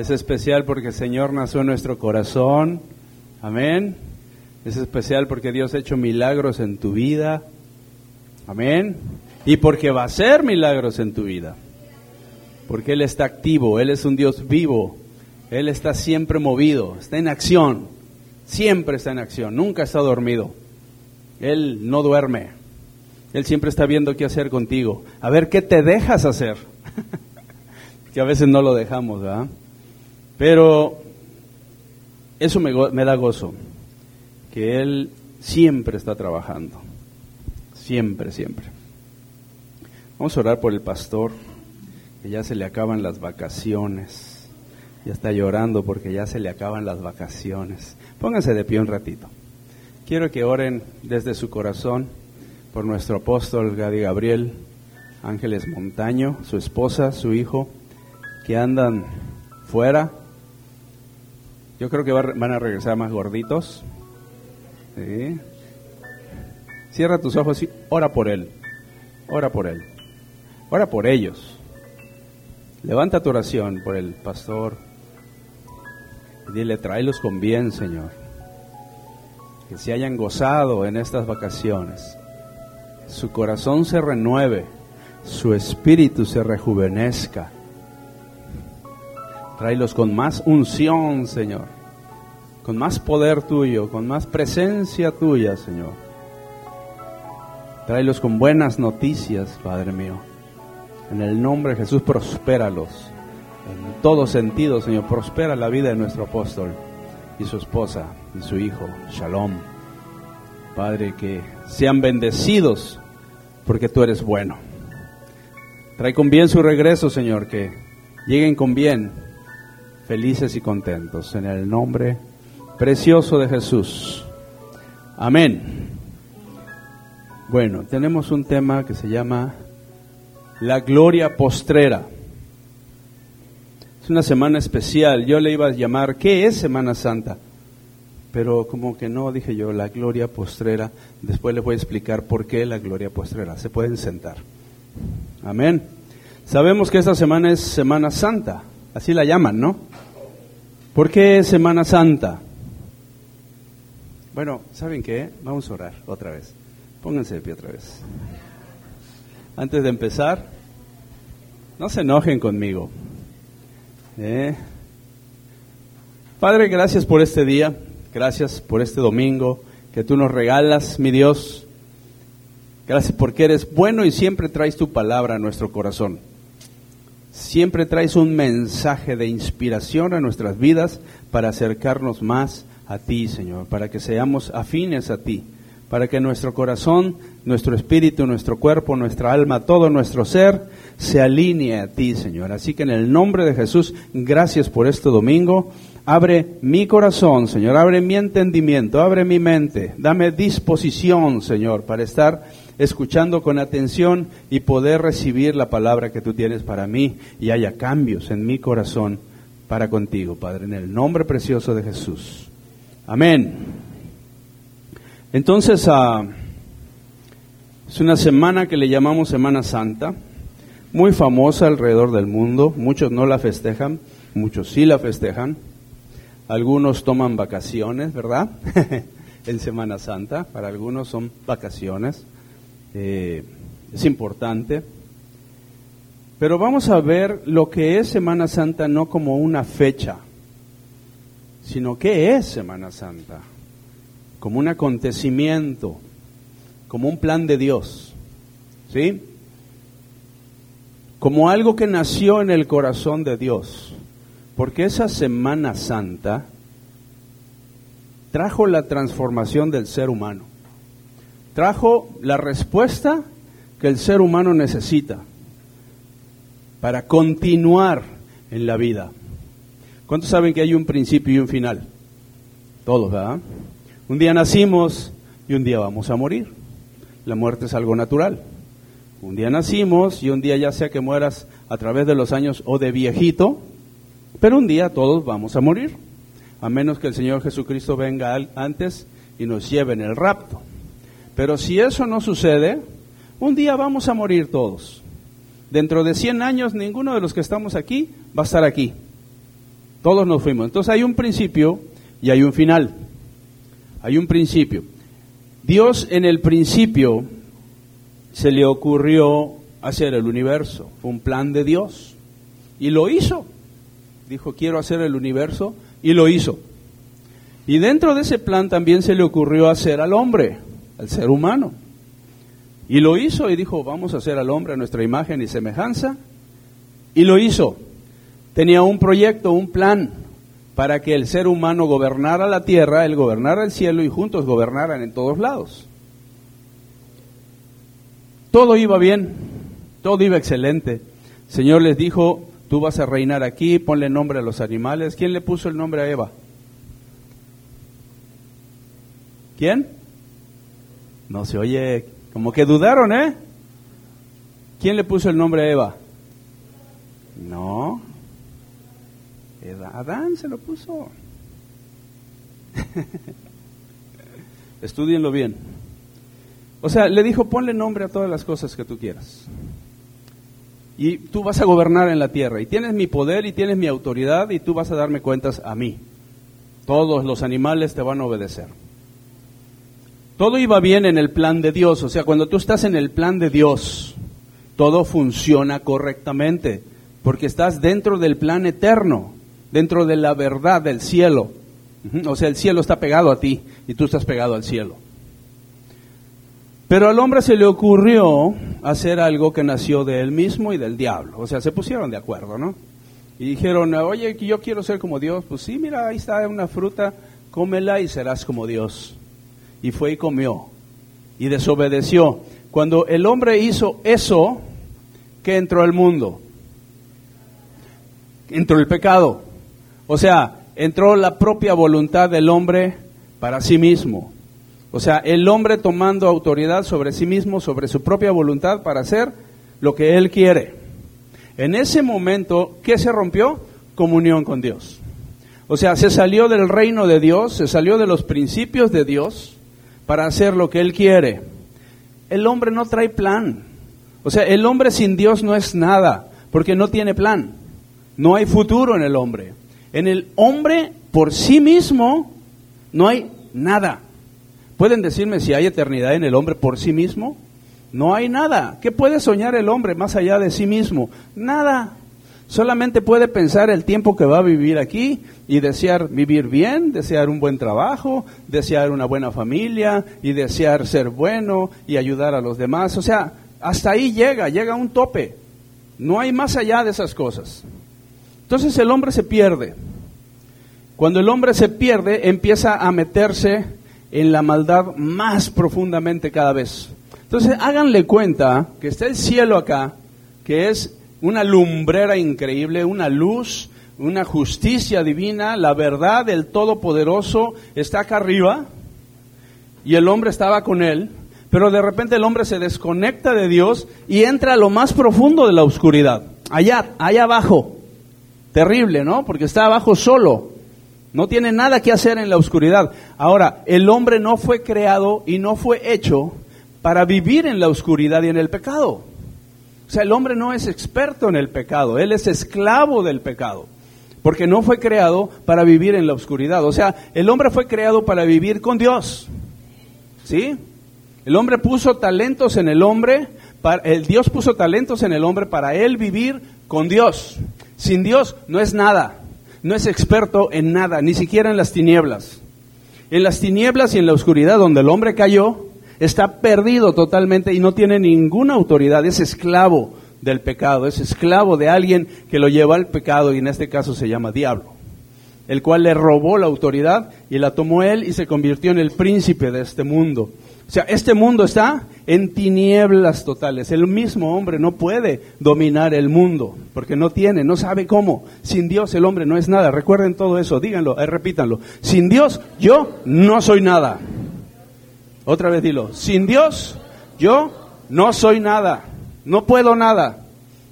Es especial porque el Señor nació en nuestro corazón. Amén. Es especial porque Dios ha hecho milagros en tu vida. Amén. Y porque va a hacer milagros en tu vida. Porque Él está activo, Él es un Dios vivo. Él está siempre movido, está en acción. Siempre está en acción, nunca está dormido. Él no duerme. Él siempre está viendo qué hacer contigo. A ver qué te dejas hacer. que a veces no lo dejamos, ¿verdad? Pero eso me, me da gozo que Él siempre está trabajando. Siempre, siempre. Vamos a orar por el pastor, que ya se le acaban las vacaciones. Ya está llorando porque ya se le acaban las vacaciones. Pónganse de pie un ratito. Quiero que oren desde su corazón por nuestro apóstol Gadi Gabriel, Ángeles Montaño, su esposa, su hijo, que andan fuera. Yo creo que van a regresar más gorditos, Cierra tus ojos y ora por él. Ora por él. Ora por ellos. Levanta tu oración por el pastor. Y dile, tráelos con bien, Señor. Que se hayan gozado en estas vacaciones. Su corazón se renueve. Su espíritu se rejuvenezca. Tráelos con más unción, Señor con más poder tuyo, con más presencia tuya, Señor. Tráelos con buenas noticias, Padre mío. En el nombre de Jesús, prospéralos. En todo sentido, Señor, prospera la vida de nuestro apóstol y su esposa y su hijo. Shalom. Padre, que sean bendecidos porque tú eres bueno. Trae con bien su regreso, Señor, que lleguen con bien, felices y contentos. En el nombre precioso de Jesús. Amén. Bueno, tenemos un tema que se llama la gloria postrera. Es una semana especial. Yo le iba a llamar, ¿qué es Semana Santa? Pero como que no, dije yo, la gloria postrera. Después les voy a explicar por qué la gloria postrera. Se pueden sentar. Amén. Sabemos que esta semana es Semana Santa. Así la llaman, ¿no? ¿Por qué Semana Santa? Bueno, ¿saben qué? Vamos a orar otra vez. Pónganse de pie otra vez. Antes de empezar, no se enojen conmigo. ¿eh? Padre, gracias por este día, gracias por este domingo que tú nos regalas, mi Dios. Gracias porque eres bueno y siempre traes tu palabra a nuestro corazón. Siempre traes un mensaje de inspiración a nuestras vidas para acercarnos más a ti, Señor, para que seamos afines a ti, para que nuestro corazón, nuestro espíritu, nuestro cuerpo, nuestra alma, todo nuestro ser se alinee a ti, Señor. Así que en el nombre de Jesús, gracias por este domingo. Abre mi corazón, Señor, abre mi entendimiento, abre mi mente, dame disposición, Señor, para estar escuchando con atención y poder recibir la palabra que tú tienes para mí y haya cambios en mi corazón para contigo, Padre, en el nombre precioso de Jesús. Amén. Entonces, uh, es una semana que le llamamos Semana Santa, muy famosa alrededor del mundo. Muchos no la festejan, muchos sí la festejan. Algunos toman vacaciones, ¿verdad? en Semana Santa, para algunos son vacaciones. Eh, es importante. Pero vamos a ver lo que es Semana Santa no como una fecha sino qué es Semana Santa, como un acontecimiento, como un plan de Dios, ¿sí? Como algo que nació en el corazón de Dios, porque esa Semana Santa trajo la transformación del ser humano, trajo la respuesta que el ser humano necesita para continuar en la vida. ¿Cuántos saben que hay un principio y un final? Todos, ¿verdad? Un día nacimos y un día vamos a morir. La muerte es algo natural. Un día nacimos y un día ya sea que mueras a través de los años o de viejito, pero un día todos vamos a morir, a menos que el Señor Jesucristo venga antes y nos lleve en el rapto. Pero si eso no sucede, un día vamos a morir todos. Dentro de 100 años ninguno de los que estamos aquí va a estar aquí. Todos nos fuimos. Entonces hay un principio y hay un final. Hay un principio. Dios en el principio se le ocurrió hacer el universo. Fue un plan de Dios. Y lo hizo. Dijo, quiero hacer el universo. Y lo hizo. Y dentro de ese plan también se le ocurrió hacer al hombre, al ser humano. Y lo hizo y dijo, vamos a hacer al hombre a nuestra imagen y semejanza. Y lo hizo. Tenía un proyecto, un plan para que el ser humano gobernara la tierra, él gobernara el cielo y juntos gobernaran en todos lados. Todo iba bien, todo iba excelente. El Señor les dijo, tú vas a reinar aquí, ponle nombre a los animales. ¿Quién le puso el nombre a Eva? ¿Quién? No se oye, como que dudaron, ¿eh? ¿Quién le puso el nombre a Eva? No. Adán se lo puso. Estudienlo bien. O sea, le dijo, ponle nombre a todas las cosas que tú quieras. Y tú vas a gobernar en la tierra. Y tienes mi poder y tienes mi autoridad y tú vas a darme cuentas a mí. Todos los animales te van a obedecer. Todo iba bien en el plan de Dios. O sea, cuando tú estás en el plan de Dios, todo funciona correctamente. Porque estás dentro del plan eterno, dentro de la verdad del cielo. O sea, el cielo está pegado a ti y tú estás pegado al cielo. Pero al hombre se le ocurrió hacer algo que nació de él mismo y del diablo. O sea, se pusieron de acuerdo, ¿no? Y dijeron, oye, yo quiero ser como Dios. Pues sí, mira, ahí está una fruta, cómela y serás como Dios y fue y comió y desobedeció. Cuando el hombre hizo eso, ¿qué entró al mundo? Entró el pecado. O sea, entró la propia voluntad del hombre para sí mismo. O sea, el hombre tomando autoridad sobre sí mismo, sobre su propia voluntad para hacer lo que él quiere. En ese momento, ¿qué se rompió? Comunión con Dios. O sea, se salió del reino de Dios, se salió de los principios de Dios para hacer lo que Él quiere. El hombre no trae plan. O sea, el hombre sin Dios no es nada, porque no tiene plan. No hay futuro en el hombre. En el hombre por sí mismo no hay nada. ¿Pueden decirme si hay eternidad en el hombre por sí mismo? No hay nada. ¿Qué puede soñar el hombre más allá de sí mismo? Nada. Solamente puede pensar el tiempo que va a vivir aquí y desear vivir bien, desear un buen trabajo, desear una buena familia y desear ser bueno y ayudar a los demás. O sea, hasta ahí llega, llega a un tope. No hay más allá de esas cosas. Entonces el hombre se pierde. Cuando el hombre se pierde, empieza a meterse en la maldad más profundamente cada vez. Entonces háganle cuenta que está el cielo acá, que es una lumbrera increíble, una luz, una justicia divina, la verdad del Todopoderoso está acá arriba y el hombre estaba con él, pero de repente el hombre se desconecta de Dios y entra a lo más profundo de la oscuridad, allá, allá abajo. Terrible, ¿no? Porque está abajo solo. No tiene nada que hacer en la oscuridad. Ahora, el hombre no fue creado y no fue hecho para vivir en la oscuridad y en el pecado. O sea, el hombre no es experto en el pecado, él es esclavo del pecado, porque no fue creado para vivir en la oscuridad. O sea, el hombre fue creado para vivir con Dios. ¿Sí? El hombre puso talentos en el hombre, para, el Dios puso talentos en el hombre para él vivir con Dios. Sin Dios no es nada, no es experto en nada, ni siquiera en las tinieblas. En las tinieblas y en la oscuridad donde el hombre cayó, está perdido totalmente y no tiene ninguna autoridad, es esclavo del pecado, es esclavo de alguien que lo lleva al pecado y en este caso se llama diablo, el cual le robó la autoridad y la tomó él y se convirtió en el príncipe de este mundo. O sea, este mundo está en tinieblas totales. El mismo hombre no puede dominar el mundo porque no tiene, no sabe cómo. Sin Dios el hombre no es nada. Recuerden todo eso, díganlo, eh, repítanlo. Sin Dios yo no soy nada. Otra vez dilo, sin Dios yo no soy nada, no puedo nada,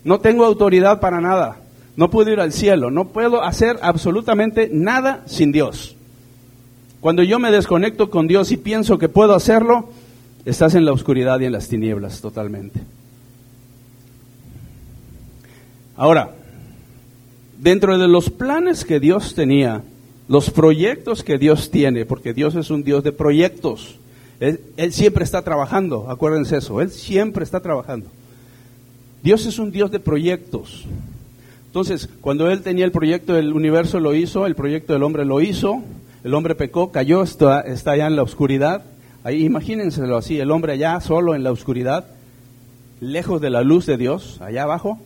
no tengo autoridad para nada, no puedo ir al cielo, no puedo hacer absolutamente nada sin Dios. Cuando yo me desconecto con Dios y pienso que puedo hacerlo, estás en la oscuridad y en las tinieblas totalmente. Ahora, dentro de los planes que Dios tenía, los proyectos que Dios tiene, porque Dios es un Dios de proyectos, él, siempre está trabajando, acuérdense eso, Él siempre está trabajando. Dios es un Dios de proyectos. Entonces, cuando Él tenía el proyecto del universo, lo hizo, el proyecto del hombre lo hizo, el hombre pecó, cayó, está, está allá en la oscuridad. Ahí imagínenselo así, el hombre allá solo en la oscuridad, lejos de la luz de Dios, allá abajo,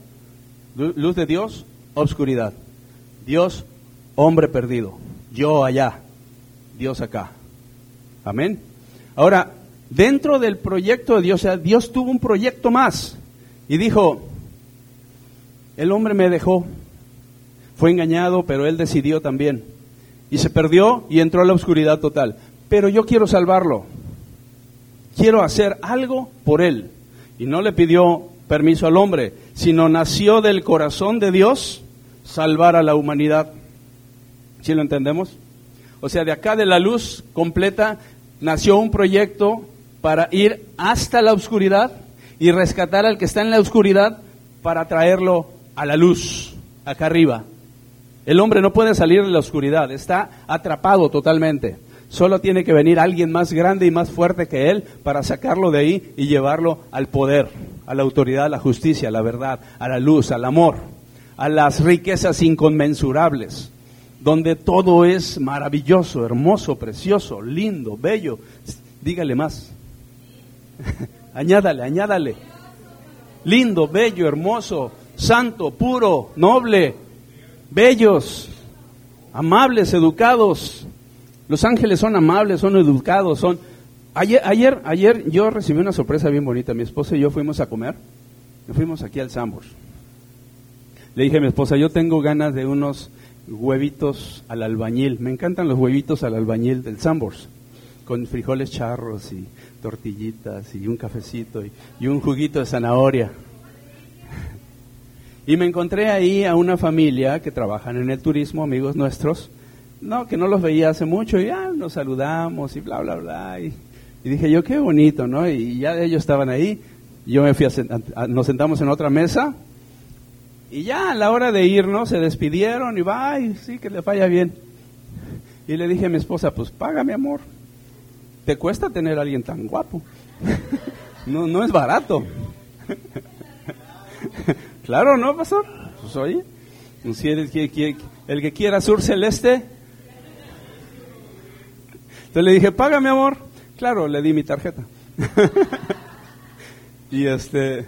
luz de Dios, oscuridad. Dios, hombre perdido. Yo allá, Dios acá. Amén. Ahora, dentro del proyecto de Dios, o sea, Dios tuvo un proyecto más y dijo, el hombre me dejó, fue engañado, pero él decidió también. Y se perdió y entró a la oscuridad total. Pero yo quiero salvarlo. Quiero hacer algo por él. Y no le pidió permiso al hombre, sino nació del corazón de Dios salvar a la humanidad. ¿Sí lo entendemos? O sea, de acá de la luz completa nació un proyecto para ir hasta la oscuridad y rescatar al que está en la oscuridad para traerlo a la luz, acá arriba. El hombre no puede salir de la oscuridad, está atrapado totalmente. Solo tiene que venir alguien más grande y más fuerte que él para sacarlo de ahí y llevarlo al poder, a la autoridad, a la justicia, a la verdad, a la luz, al amor, a las riquezas inconmensurables donde todo es maravilloso, hermoso, precioso, lindo, bello. Dígale más. añádale, añádale. Lindo, bello, hermoso, santo, puro, noble, bellos, amables, educados. Los ángeles son amables, son educados, son... Ayer, ayer, ayer yo recibí una sorpresa bien bonita. Mi esposa y yo fuimos a comer. Fuimos aquí al Sambors. Le dije a mi esposa, yo tengo ganas de unos huevitos al albañil. Me encantan los huevitos al albañil del Sambors, con frijoles charros y tortillitas y un cafecito y, un juguito de zanahoria. Y me encontré ahí a una familia que trabajan en el turismo, amigos nuestros, no, que no los veía hace mucho y ya nos saludamos y bla, bla, bla. Y, dije yo, qué bonito, ¿no? Y ya ellos estaban ahí. Yo me fui a, nos sentamos en otra mesa y ya a la hora de irnos se despidieron y va, sí, que le vaya bien. Y le dije a mi esposa, pues paga mi amor. Te cuesta tener a alguien tan guapo. no, no es barato. claro, ¿no, pastor? Pues oye, el que, el que quiera sur celeste. Entonces le dije, paga mi amor. Claro, le di mi tarjeta. y este,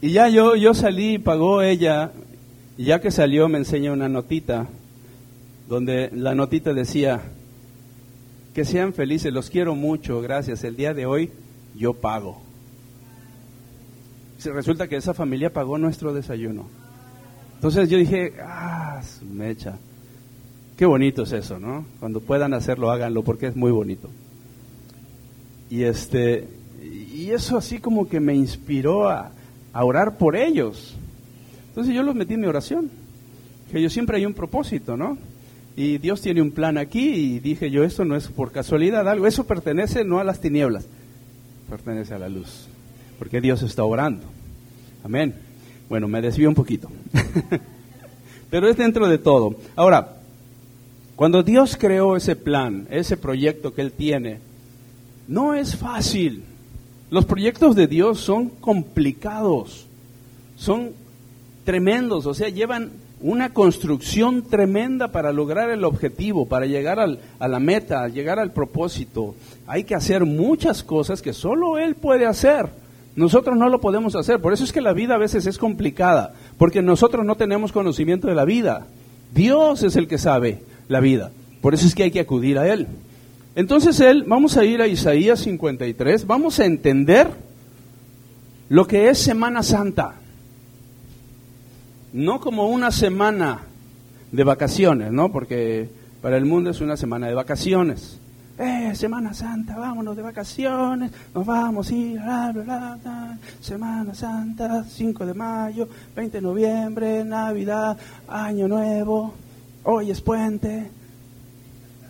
y ya yo, yo salí, pagó ella, y ya que salió me enseña una notita, donde la notita decía, que sean felices, los quiero mucho, gracias, el día de hoy yo pago. Resulta que esa familia pagó nuestro desayuno. Entonces yo dije, ah, mecha. Qué bonito es eso, ¿no? Cuando puedan hacerlo, háganlo, porque es muy bonito. Y este, y eso así como que me inspiró a, a orar por ellos. Entonces yo los metí en mi oración, que yo siempre hay un propósito, ¿no? Y Dios tiene un plan aquí y dije yo, esto no es por casualidad algo, eso pertenece no a las tinieblas, pertenece a la luz, porque Dios está orando. Amén. Bueno, me desvío un poquito, pero es dentro de todo. Ahora, cuando Dios creó ese plan, ese proyecto que Él tiene, no es fácil. Los proyectos de Dios son complicados, son tremendos, o sea, llevan una construcción tremenda para lograr el objetivo, para llegar a la meta, llegar al propósito. Hay que hacer muchas cosas que solo Él puede hacer. Nosotros no lo podemos hacer. Por eso es que la vida a veces es complicada, porque nosotros no tenemos conocimiento de la vida. Dios es el que sabe la vida. Por eso es que hay que acudir a Él. Entonces él, vamos a ir a Isaías 53, vamos a entender lo que es Semana Santa. No como una semana de vacaciones, ¿no? Porque para el mundo es una semana de vacaciones. Eh, Semana Santa, vámonos de vacaciones, nos vamos ir, bla, bla, bla, Semana Santa, 5 de mayo, 20 de noviembre, Navidad, Año Nuevo, hoy es puente,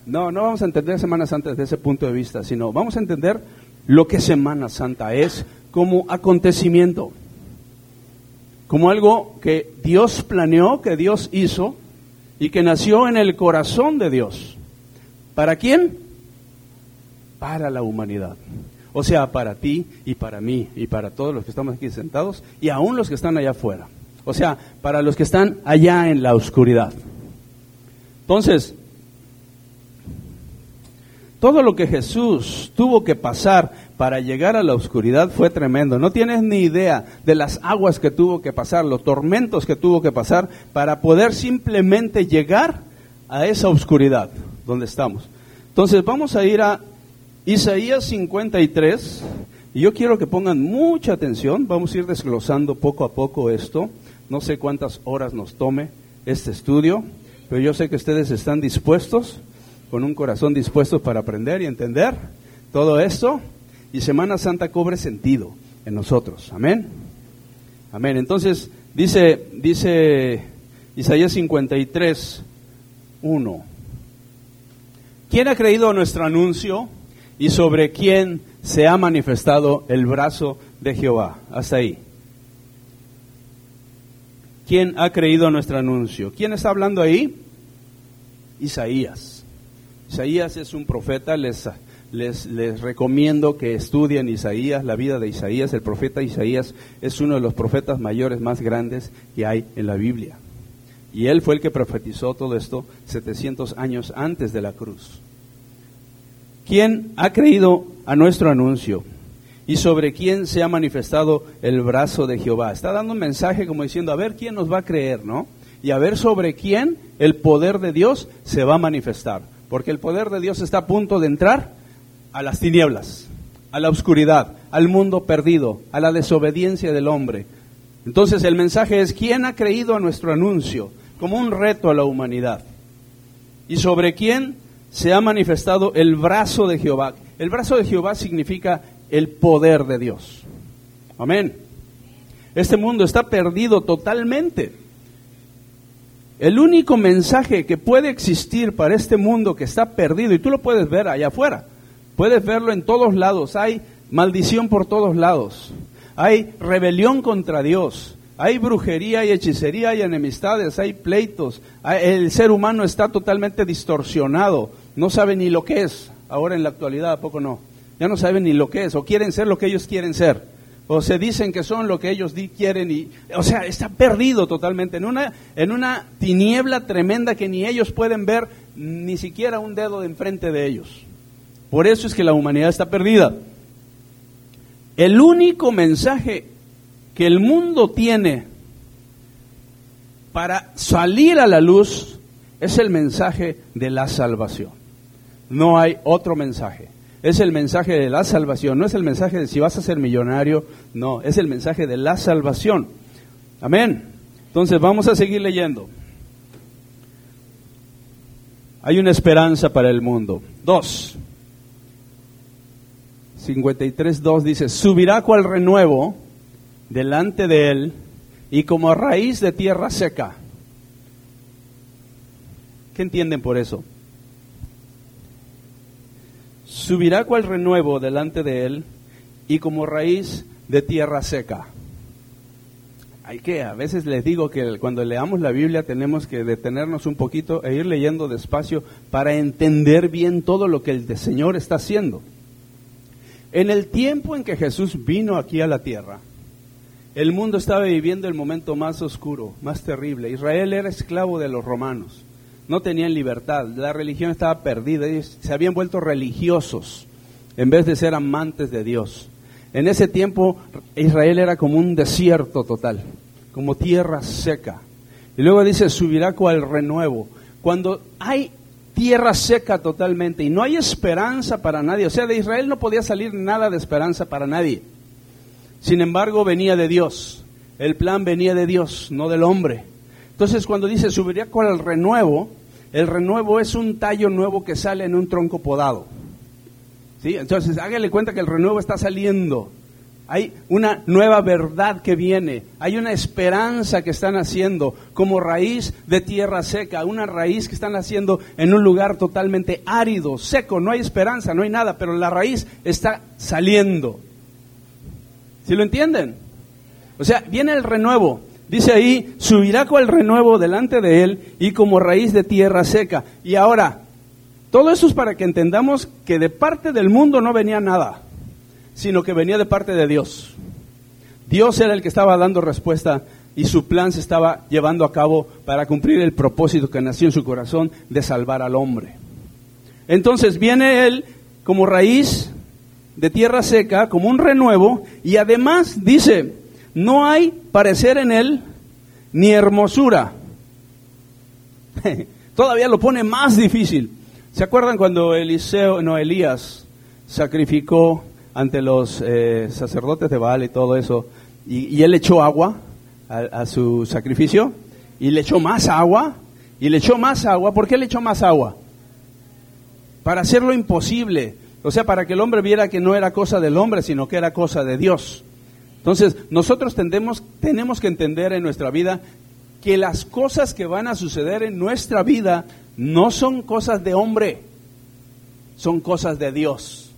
no, no vamos a entender Semana Santa desde ese punto de vista, sino vamos a entender lo que Semana Santa es como acontecimiento, como algo que Dios planeó, que Dios hizo y que nació en el corazón de Dios. ¿Para quién? Para la humanidad. O sea, para ti y para mí y para todos los que estamos aquí sentados y aún los que están allá afuera. O sea, para los que están allá en la oscuridad. Entonces, todo lo que Jesús tuvo que pasar para llegar a la oscuridad fue tremendo. No tienes ni idea de las aguas que tuvo que pasar, los tormentos que tuvo que pasar para poder simplemente llegar a esa oscuridad donde estamos. Entonces vamos a ir a Isaías 53, y yo quiero que pongan mucha atención, vamos a ir desglosando poco a poco esto, no sé cuántas horas nos tome este estudio, pero yo sé que ustedes están dispuestos, con un corazón dispuesto para aprender y entender todo esto, y Semana Santa cobre sentido en nosotros, amén. Amén, entonces dice, dice Isaías 53, 1. ¿Quién ha creído a nuestro anuncio? Y sobre quién se ha manifestado el brazo de Jehová. Hasta ahí. ¿Quién ha creído nuestro anuncio? ¿Quién está hablando ahí? Isaías. Isaías es un profeta, les, les, les, recomiendo que estudien Isaías, la vida de Isaías. El profeta Isaías es uno de los profetas mayores más grandes que hay en la Biblia. Y él fue el que profetizó todo esto 700 años antes de la cruz. ¿Quién ha creído a nuestro anuncio? ¿Y sobre quién se ha manifestado el brazo de Jehová? Está dando un mensaje como diciendo, a ver quién nos va a creer, ¿no? Y a ver sobre quién el poder de Dios se va a manifestar. Porque el poder de Dios está a punto de entrar a las tinieblas, a la oscuridad, al mundo perdido, a la desobediencia del hombre. Entonces el mensaje es, ¿quién ha creído a nuestro anuncio? Como un reto a la humanidad. ¿Y sobre quién se ha manifestado el brazo de Jehová. El brazo de Jehová significa el poder de Dios. Amén. Este mundo está perdido totalmente. El único mensaje que puede existir para este mundo que está perdido, y tú lo puedes ver allá afuera, puedes verlo en todos lados, hay maldición por todos lados, hay rebelión contra Dios, hay brujería, hay hechicería, hay enemistades, hay pleitos, el ser humano está totalmente distorsionado, no saben ni lo que es, ahora en la actualidad, ¿a poco no? Ya no saben ni lo que es, o quieren ser lo que ellos quieren ser, o se dicen que son lo que ellos quieren, y, o sea, está perdido totalmente, en una, en una tiniebla tremenda que ni ellos pueden ver ni siquiera un dedo de enfrente de ellos. Por eso es que la humanidad está perdida. El único mensaje que el mundo tiene para salir a la luz es el mensaje de la salvación. No hay otro mensaje. Es el mensaje de la salvación. No es el mensaje de si vas a ser millonario. No, es el mensaje de la salvación. Amén. Entonces vamos a seguir leyendo. Hay una esperanza para el mundo. Dos. 53.2 dice, subirá cual renuevo delante de él y como raíz de tierra seca. ¿Qué entienden por eso? Subirá cual renuevo delante de él y como raíz de tierra seca. Hay que, a veces les digo que cuando leamos la Biblia tenemos que detenernos un poquito e ir leyendo despacio para entender bien todo lo que el Señor está haciendo. En el tiempo en que Jesús vino aquí a la tierra, el mundo estaba viviendo el momento más oscuro, más terrible. Israel era esclavo de los romanos no tenían libertad, la religión estaba perdida, ellos se habían vuelto religiosos en vez de ser amantes de Dios. En ese tiempo Israel era como un desierto total, como tierra seca. Y luego dice, subirá cual renuevo. Cuando hay tierra seca totalmente y no hay esperanza para nadie, o sea, de Israel no podía salir nada de esperanza para nadie. Sin embargo, venía de Dios. El plan venía de Dios, no del hombre. Entonces cuando dice subiría con el renuevo, el renuevo es un tallo nuevo que sale en un tronco podado. ¿Sí? Entonces hágale cuenta que el renuevo está saliendo Hay una nueva verdad que viene, hay una esperanza que están haciendo como raíz de tierra seca, una raíz que están haciendo en un lugar totalmente árido, seco, no hay esperanza, no hay nada, pero la raíz está saliendo. ¿Sí lo entienden? O sea, viene el renuevo. Dice ahí, subirá el renuevo delante de él y como raíz de tierra seca. Y ahora, todo eso es para que entendamos que de parte del mundo no venía nada sino que venía de parte de Dios. Dios era el que estaba dando respuesta y su plan se estaba llevando a cabo para cumplir el propósito que nació en su corazón de salvar al hombre. Entonces viene él como raíz de tierra seca, como un renuevo, y además dice, no hay parecer en él ni hermosura. Todavía lo pone más difícil. ¿Se acuerdan cuando Eliseo, no, Elías sacrificó ante los eh, sacerdotes de Baal y todo eso, y, él echó agua a, su sacrificio, y le echó más agua, y le echó más agua. ¿Por qué le echó más agua? Para hacerlo imposible, o sea, para que el hombre viera que no era cosa del hombre, sino que era cosa de Dios. Entonces, nosotros tendemos, tenemos que entender en nuestra vida que las cosas que van a suceder en nuestra vida no son cosas de hombre, son cosas de Dios.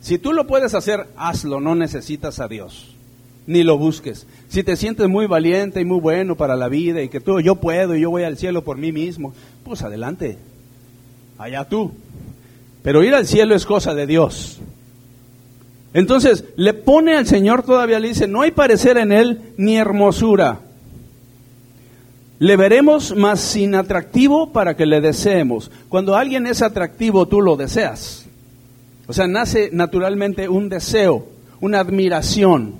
Si tú lo puedes hacer, hazlo, no necesitas a Dios, ni lo busques. Si te sientes muy valiente y muy bueno para la vida y que tú, yo puedo y yo voy al cielo por mí mismo, pues adelante, allá tú. Pero ir al cielo es cosa de Dios. Entonces, le pone al Señor todavía, le dice, no hay parecer en él ni hermosura. Le veremos más sin atractivo para que le deseemos. Cuando alguien es atractivo, tú lo deseas. O sea, nace naturalmente un deseo, una admiración.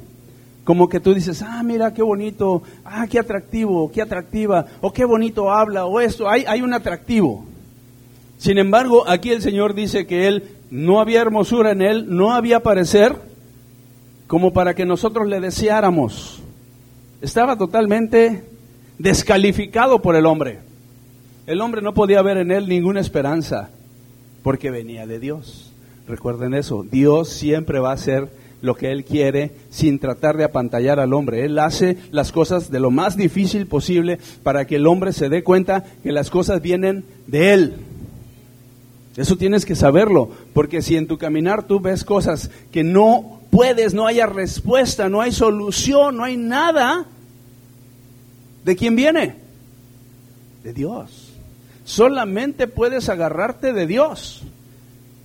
Como que tú dices, ah, mira qué bonito, ah, qué atractivo, qué atractiva, o qué bonito habla, o esto, hay, hay un atractivo. Sin embargo, aquí el Señor dice que Él no había hermosura en Él, no había parecer como para que nosotros le deseáramos. Estaba totalmente descalificado por el hombre. El hombre no podía ver en Él ninguna esperanza, porque venía de Dios. Recuerden eso, Dios siempre va a hacer lo que Él quiere sin tratar de apantallar al hombre. Él hace las cosas de lo más difícil posible para que el hombre se dé cuenta que las cosas vienen de Él. Eso tienes que saberlo, porque si en tu caminar tú ves cosas que no puedes, no haya respuesta, no hay solución, no hay nada, ¿de quién viene? De Dios. Solamente puedes agarrarte de Dios.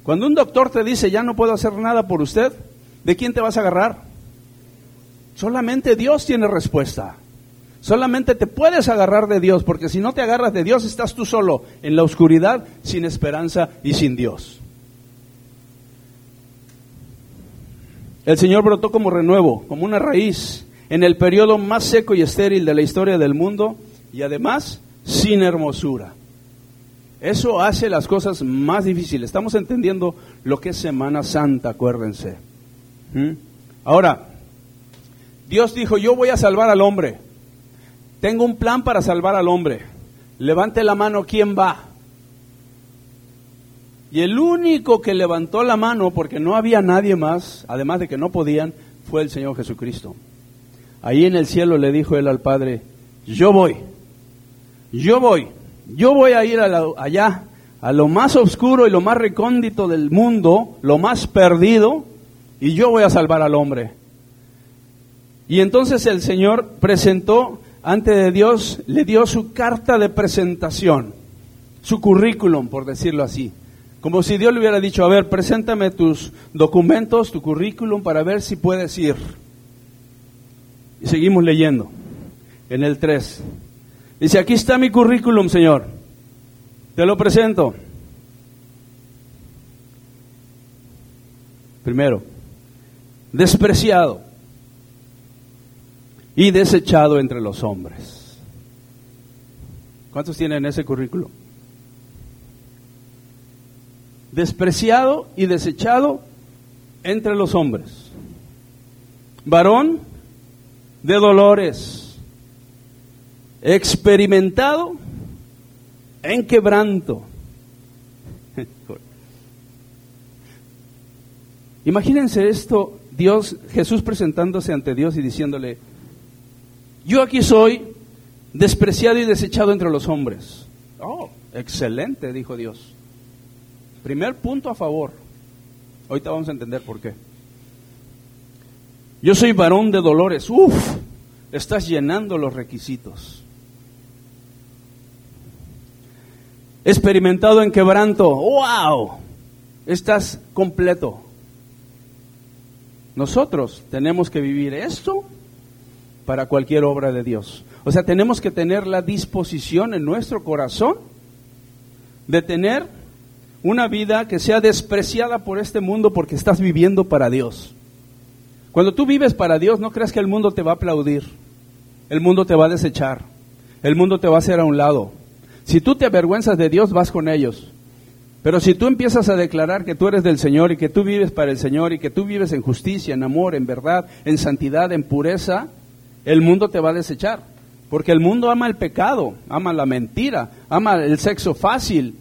Cuando un doctor te dice, ya no puedo hacer nada por usted, ¿de quién te vas a agarrar? Solamente Dios tiene respuesta. Solamente te puedes agarrar de Dios, porque si no te agarras de Dios, estás tú solo en la oscuridad, sin esperanza y sin Dios. El Señor brotó como renuevo, como una raíz, en el periodo más seco y estéril de la historia del mundo, y además sin hermosura. Eso hace las cosas más difíciles. Estamos entendiendo lo que es Semana Santa, acuérdense. ¿Mm? Ahora, Dios dijo, yo voy a salvar al hombre. Tengo un plan para salvar al hombre. Levante la mano, ¿quién va? Y el único que levantó la mano, porque no había nadie más, además de que no podían, fue el Señor Jesucristo. Ahí en el cielo le dijo él al Padre, yo voy, yo voy. Yo voy a ir allá, a lo más oscuro y lo más recóndito del mundo, lo más perdido, y yo voy a salvar al hombre. Y entonces el Señor presentó ante de Dios, le dio su carta de presentación, su currículum, por decirlo así. Como si Dios le hubiera dicho, a ver, preséntame tus documentos, tu currículum, para ver si puedes ir. Y seguimos leyendo en el 3. Dice, aquí está mi currículum, Señor. Te lo presento. Primero, despreciado y desechado entre los hombres. ¿Cuántos tienen ese currículum? Despreciado y desechado entre los hombres. Varón de dolores experimentado en quebranto. Imagínense esto Dios, Jesús presentándose ante Dios y diciéndole, yo aquí soy despreciado y desechado entre los hombres. Oh, excelente, dijo Dios. Primer punto a favor. Ahorita vamos a entender por qué. Yo soy varón de dolores. Uf, estás llenando los requisitos. Experimentado en quebranto. ¡Wow! Estás completo. Nosotros tenemos que vivir esto para cualquier obra de Dios. O sea, tenemos que tener la disposición en nuestro corazón de tener una vida que sea despreciada por este mundo porque estás viviendo para Dios. Cuando tú vives para Dios, no creas que el mundo te va a aplaudir. El mundo te va a desechar. El mundo te va a hacer a un lado. Si tú te avergüenzas de Dios, vas con ellos. Pero si tú empiezas a declarar que tú eres del Señor y que tú vives para el Señor y que tú vives en justicia, en amor, en verdad, en santidad, en pureza, el mundo te va a desechar. Porque el mundo ama el pecado, ama la mentira, ama el sexo fácil,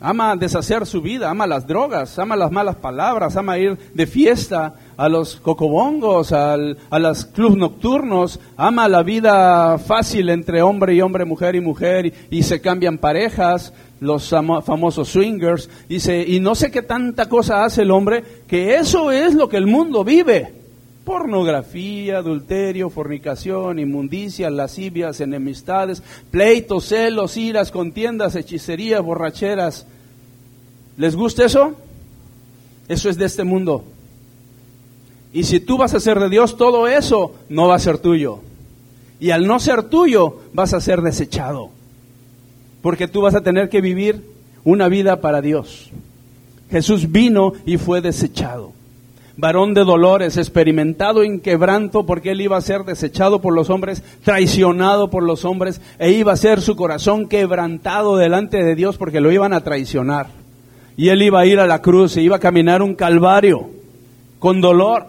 ama deshacer su vida, ama las drogas, ama las malas palabras, ama ir de fiesta a los cocobongos, al, a los clubs nocturnos, ama la vida fácil entre hombre y hombre, mujer y mujer, y, se cambian parejas, los famosos swingers, y no sé qué tanta cosa hace el hombre, que eso es lo que el mundo vive. Pornografía, adulterio, fornicación, inmundicia, lascivias, enemistades, pleitos, celos, iras, contiendas, hechicerías, borracheras. ¿Les gusta eso? Eso es de este mundo. Y si tú vas a ser de Dios, todo eso no va a ser tuyo. Y al no ser tuyo, vas a ser desechado. Porque tú vas a tener que vivir una vida para Dios. Jesús vino y fue desechado. Varón de dolores, experimentado en quebranto, porque él iba a ser desechado por los hombres, traicionado por los hombres, e iba a ser su corazón quebrantado delante de Dios porque lo iban a traicionar. Y él iba a ir a la cruz, e iba a caminar un calvario con dolor.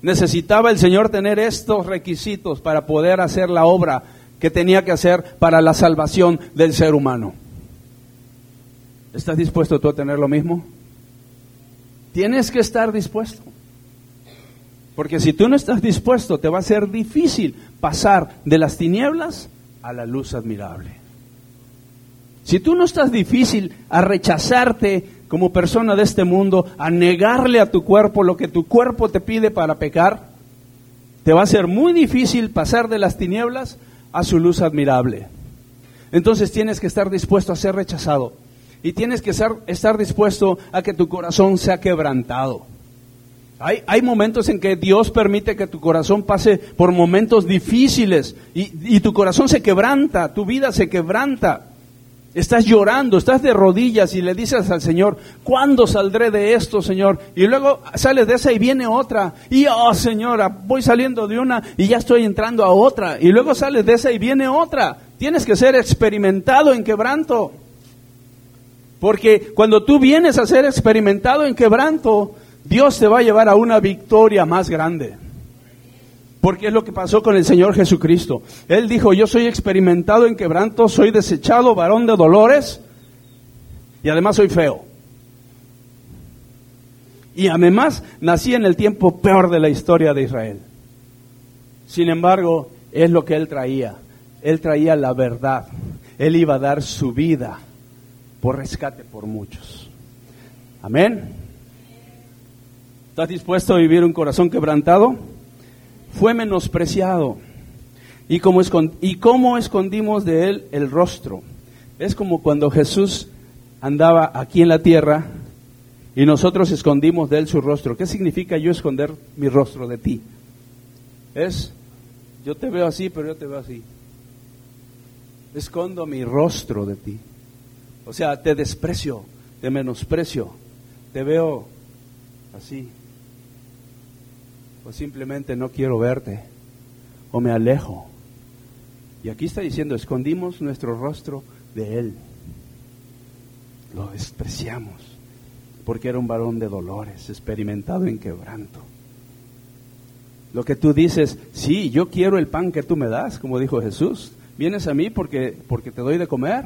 Necesitaba el Señor tener estos requisitos para poder hacer la obra que tenía que hacer para la salvación del ser humano. ¿Estás dispuesto tú a tener lo mismo? Tienes que estar dispuesto. Porque si tú no estás dispuesto, te va a ser difícil pasar de las tinieblas a la luz admirable. Si tú no estás difícil a rechazarte como persona de este mundo, a negarle a tu cuerpo lo que tu cuerpo te pide para pecar, te va a ser muy difícil pasar de las tinieblas a su luz admirable. Entonces tienes que estar dispuesto a ser rechazado y tienes que estar dispuesto a que tu corazón sea quebrantado. Hay, hay, momentos en que Dios permite que tu corazón pase por momentos difíciles y, y tu corazón se quebranta, tu vida se quebranta. Estás llorando, estás de rodillas y le dices al Señor, ¿cuándo saldré de esto, Señor? Y luego sales de esa y viene otra. Y, oh, Señora, voy saliendo de una y ya estoy entrando a otra. Y luego sales de esa y viene otra. Tienes que ser experimentado en quebranto. Porque cuando tú vienes a ser experimentado en quebranto, Dios te va a llevar a una victoria más grande. Porque es lo que pasó con el Señor Jesucristo. Él dijo, yo soy experimentado en quebranto, soy desechado, varón de dolores, y además soy feo. Y además nací en el tiempo peor de la historia de Israel. Sin embargo, es lo que él traía. Él traía la verdad. Él iba a dar su vida por rescate por muchos. Amén. ¿Estás dispuesto a vivir un corazón quebrantado? fue menospreciado. Y como, y cómo escondimos de él el rostro. Es como cuando Jesús andaba aquí en la tierra y nosotros escondimos de él su rostro. ¿Qué significa yo esconder mi rostro de ti? Es, yo te veo así, pero yo te veo así. Escondo mi rostro de ti. O sea, te desprecio, te menosprecio, te veo así o simplemente no quiero verte, o me alejo. Y aquí está diciendo, escondimos nuestro rostro de Él. Lo despreciamos, porque era un varón de dolores, experimentado en quebranto. Lo que tú dices, sí, yo quiero el pan que tú me das, como dijo Jesús. Vienes a mí porque, porque te doy de comer.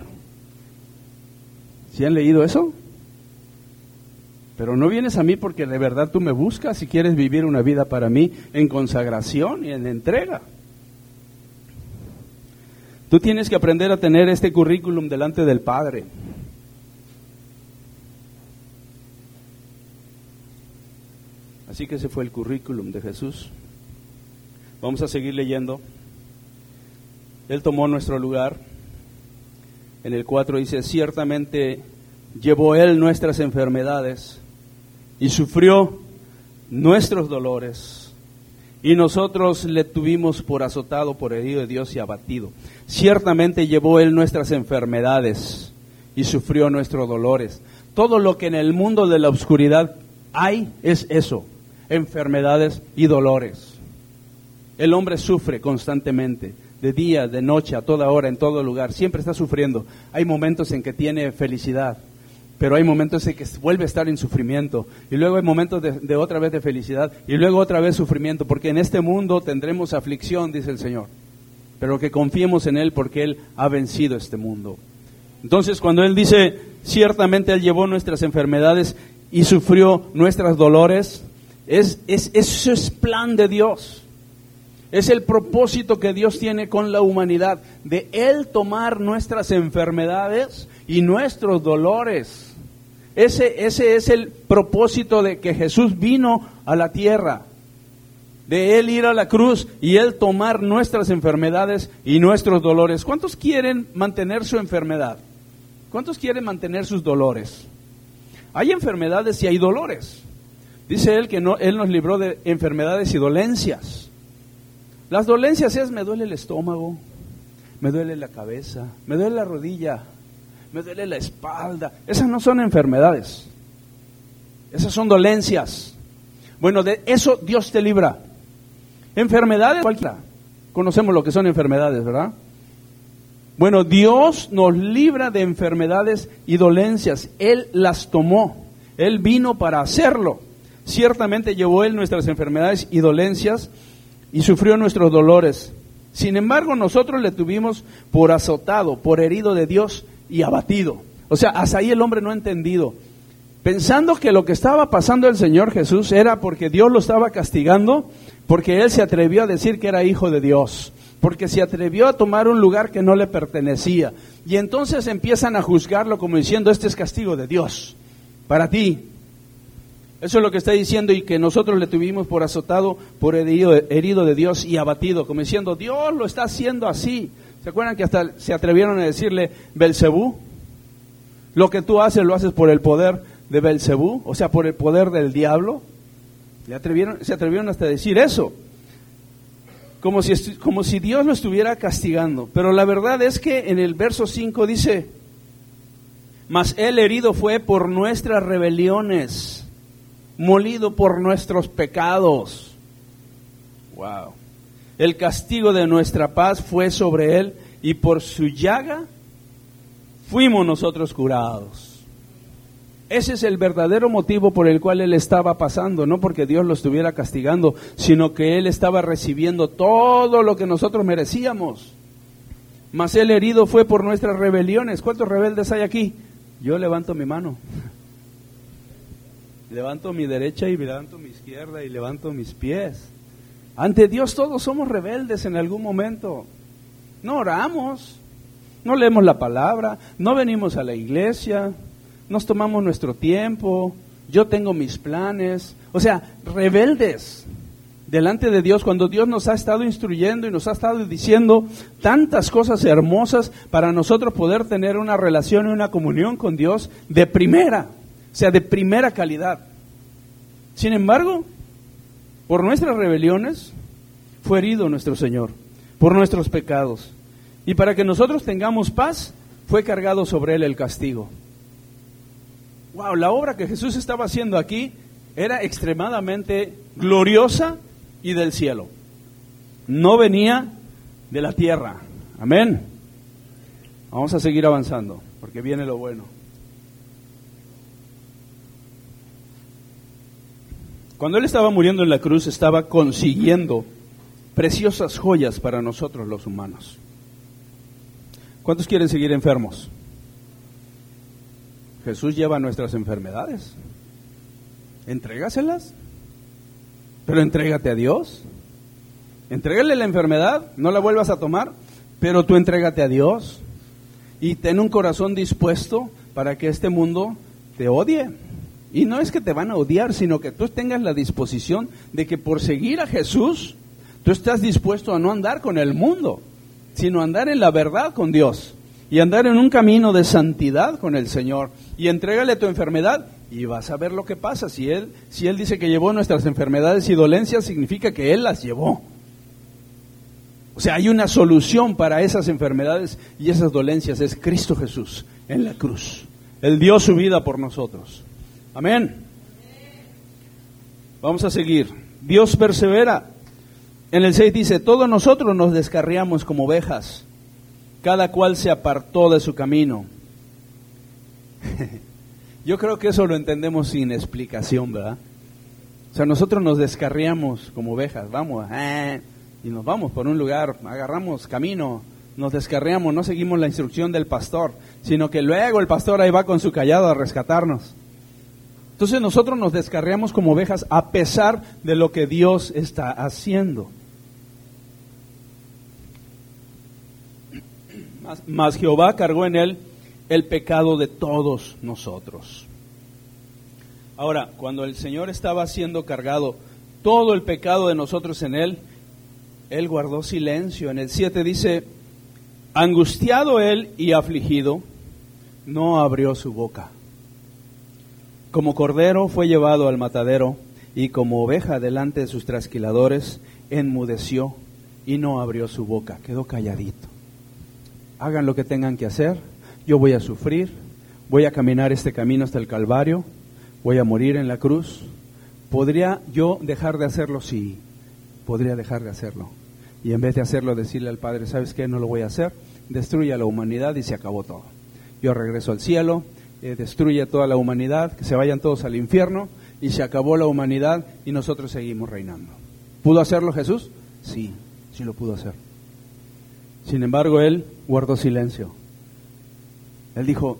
¿Sí han leído eso? Pero no vienes a mí porque de verdad tú me buscas y quieres vivir una vida para mí en consagración y en entrega. Tú tienes que aprender a tener este currículum delante del Padre. Así que ese fue el currículum de Jesús. Vamos a seguir leyendo. Él tomó nuestro lugar. En el 4 dice, ciertamente llevó Él nuestras enfermedades y sufrió nuestros dolores. Y nosotros le tuvimos por azotado, por herido de Dios y abatido. Ciertamente llevó Él nuestras enfermedades y sufrió nuestros dolores. Todo lo que en el mundo de la oscuridad hay es eso, enfermedades y dolores. El hombre sufre constantemente, de día, de noche, a toda hora, en todo lugar. Siempre está sufriendo. Hay momentos en que tiene felicidad, pero hay momentos en que vuelve a estar en sufrimiento. Y luego hay momentos de, otra vez de felicidad y luego otra vez sufrimiento, porque en este mundo tendremos aflicción, dice el Señor. Pero que confiemos en Él porque Él ha vencido este mundo. Entonces, cuando Él dice, ciertamente Él llevó nuestras enfermedades y sufrió nuestros dolores, es, es, eso es plan de Dios. Es el propósito que Dios tiene con la humanidad, de Él tomar nuestras enfermedades y nuestros dolores. Ese, ese es el propósito de que Jesús vino a la tierra, de Él ir a la cruz y Él tomar nuestras enfermedades y nuestros dolores. ¿Cuántos quieren mantener su enfermedad? ¿Cuántos quieren mantener sus dolores? Hay enfermedades y hay dolores. Dice Él que no, Él nos libró de enfermedades y dolencias. Las dolencias es, me duele el estómago, me duele la cabeza, me duele la rodilla, me duele la espalda. Esas no son enfermedades. Esas son dolencias. Bueno, de eso Dios te libra. Enfermedades cualquiera. Conocemos lo que son enfermedades, ¿verdad? Bueno, Dios nos libra de enfermedades y dolencias. Él las tomó. Él vino para hacerlo. Ciertamente llevó Él nuestras enfermedades y dolencias y sufrió nuestros dolores. Sin embargo, nosotros le tuvimos por azotado, por herido de Dios y abatido. O sea, hasta ahí el hombre no ha entendido. Pensando que lo que estaba pasando el Señor Jesús era porque Dios lo estaba castigando, porque Él se atrevió a decir que era hijo de Dios, porque se atrevió a tomar un lugar que no le pertenecía. Y entonces empiezan a juzgarlo como diciendo, este es castigo de Dios para ti. Eso es lo que está diciendo y que nosotros le tuvimos por azotado, por herido, herido de Dios y abatido, como diciendo, Dios lo está haciendo así. ¿Se acuerdan que hasta se atrevieron a decirle Belcebú? Lo que tú haces lo haces por el poder de Belcebú, o sea, por el poder del diablo. Le atrevieron, se atrevieron hasta a decir eso. Como si, como si Dios lo estuviera castigando. Pero la verdad es que en el verso 5 dice, mas él herido fue por nuestras rebeliones, molido por nuestros pecados. Wow. El castigo de nuestra paz fue sobre él y por su llaga fuimos nosotros curados. Ese es el verdadero motivo por el cual él estaba pasando, no porque Dios lo estuviera castigando, sino que él estaba recibiendo todo lo que nosotros merecíamos. Mas el herido fue por nuestras rebeliones. ¿Cuántos rebeldes hay aquí? Yo levanto mi mano. Levanto mi derecha y levanto mi izquierda y levanto mis pies. Ante Dios todos somos rebeldes en algún momento. No oramos, no leemos la palabra, no venimos a la iglesia, nos tomamos nuestro tiempo, yo tengo mis planes. O sea, rebeldes delante de Dios cuando Dios nos ha estado instruyendo y nos ha estado diciendo tantas cosas hermosas para nosotros poder tener una relación y una comunión con Dios de primera, sea, de primera calidad. Sin embargo, por nuestras rebeliones fue herido nuestro Señor, por nuestros pecados. Y para que nosotros tengamos paz, fue cargado sobre él el castigo. Wow, la obra que Jesús estaba haciendo aquí era extremadamente gloriosa y del cielo. No venía de la tierra. Amén. Vamos a seguir avanzando, porque viene lo bueno. Cuando Él estaba muriendo en la cruz, estaba consiguiendo preciosas joyas para nosotros los humanos. ¿Cuántos quieren seguir enfermos? Jesús lleva nuestras enfermedades. Entrégaselas. Pero entrégate a Dios. Entrégale la enfermedad, no la vuelvas a tomar, pero tú entrégate a Dios y ten un corazón dispuesto para que este mundo te odie. Y no es que te van a odiar, sino que tú tengas la disposición de que por seguir a Jesús, tú estás dispuesto a no andar con el mundo, sino andar en la verdad con Dios y andar en un camino de santidad con el Señor. Y entrégale tu enfermedad y vas a ver lo que pasa. Si él, si él dice que llevó nuestras enfermedades y dolencias, significa que Él las llevó. O sea, hay una solución para esas enfermedades y esas dolencias. Es Cristo Jesús en la cruz. Él dio su vida por nosotros. Amén. Vamos a seguir. Dios persevera. En el 6 dice, todos nosotros nos descarriamos como ovejas, cada cual se apartó de su camino. Yo creo que eso lo entendemos sin explicación, ¿verdad? O sea, nosotros nos descarriamos como ovejas, vamos, eh, y nos vamos por un lugar, agarramos camino, nos descarriamos, no seguimos la instrucción del pastor, sino que luego el pastor ahí va con su callado a rescatarnos. Entonces nosotros nos descarriamos como ovejas a pesar de lo que Dios está haciendo. Mas, Jehová cargó en él el pecado de todos nosotros. Ahora, cuando el Señor estaba siendo cargado todo el pecado de nosotros en él, él guardó silencio. En el 7 dice, angustiado él y afligido, no abrió su boca. Como cordero fue llevado al matadero y como oveja delante de sus trasquiladores, enmudeció y no abrió su boca, quedó calladito. Hagan lo que tengan que hacer, yo voy a sufrir, voy a caminar este camino hasta el Calvario, voy a morir en la cruz. ¿Podría yo dejar de hacerlo? Sí, podría dejar de hacerlo y en vez de hacerlo decirle al Padre, ¿sabes qué? No lo voy a hacer, destruye a la humanidad y se acabó todo. Yo regreso al cielo, eh, destruye toda la humanidad, que se vayan todos al infierno y se acabó la humanidad y nosotros seguimos reinando. ¿Pudo hacerlo Jesús? Sí, sí lo pudo hacer. Sin embargo, él guardó silencio. Él dijo,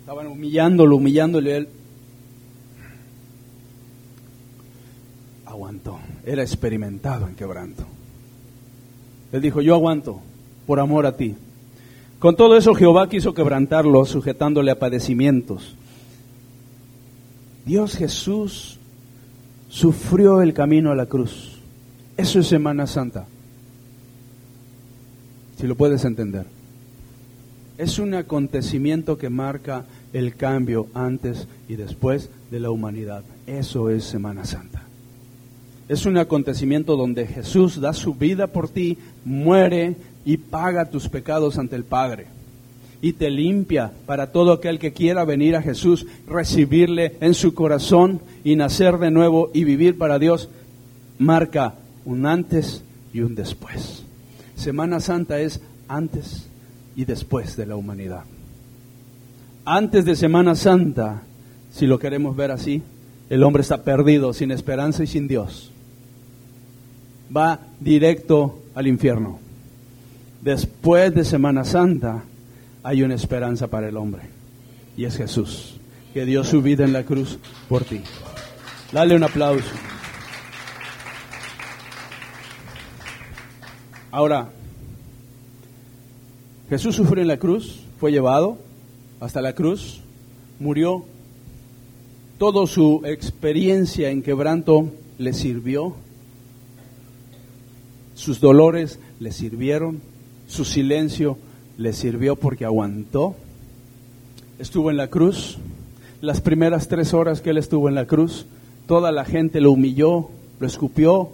estaban humillándolo, humillándole, él aguantó. Era experimentado en quebranto. Él dijo, yo aguanto por amor a ti. Con todo eso Jehová quiso quebrantarlo, sujetándole a padecimientos. Dios Jesús sufrió el camino a la cruz. Eso es Semana Santa. Si lo puedes entender. Es un acontecimiento que marca el cambio antes y después de la humanidad. Eso es Semana Santa. Es un acontecimiento donde Jesús da su vida por ti, muere y paga tus pecados ante el Padre. Y te limpia para todo aquel que quiera venir a Jesús, recibirle en su corazón y nacer de nuevo y vivir para Dios. Marca un antes y un después. Semana Santa es antes y después de la humanidad. Antes de Semana Santa, si lo queremos ver así, el hombre está perdido, sin esperanza y sin Dios va directo al infierno. Después de Semana Santa hay una esperanza para el hombre y es Jesús, que dio su vida en la cruz por ti. Dale un aplauso. Ahora, Jesús sufrió en la cruz, fue llevado hasta la cruz, murió. Toda su experiencia en quebranto le sirvió sus dolores le sirvieron, su silencio le sirvió porque aguantó. Estuvo en la cruz. Las primeras tres horas que él estuvo en la cruz, toda la gente lo humilló, lo escupió,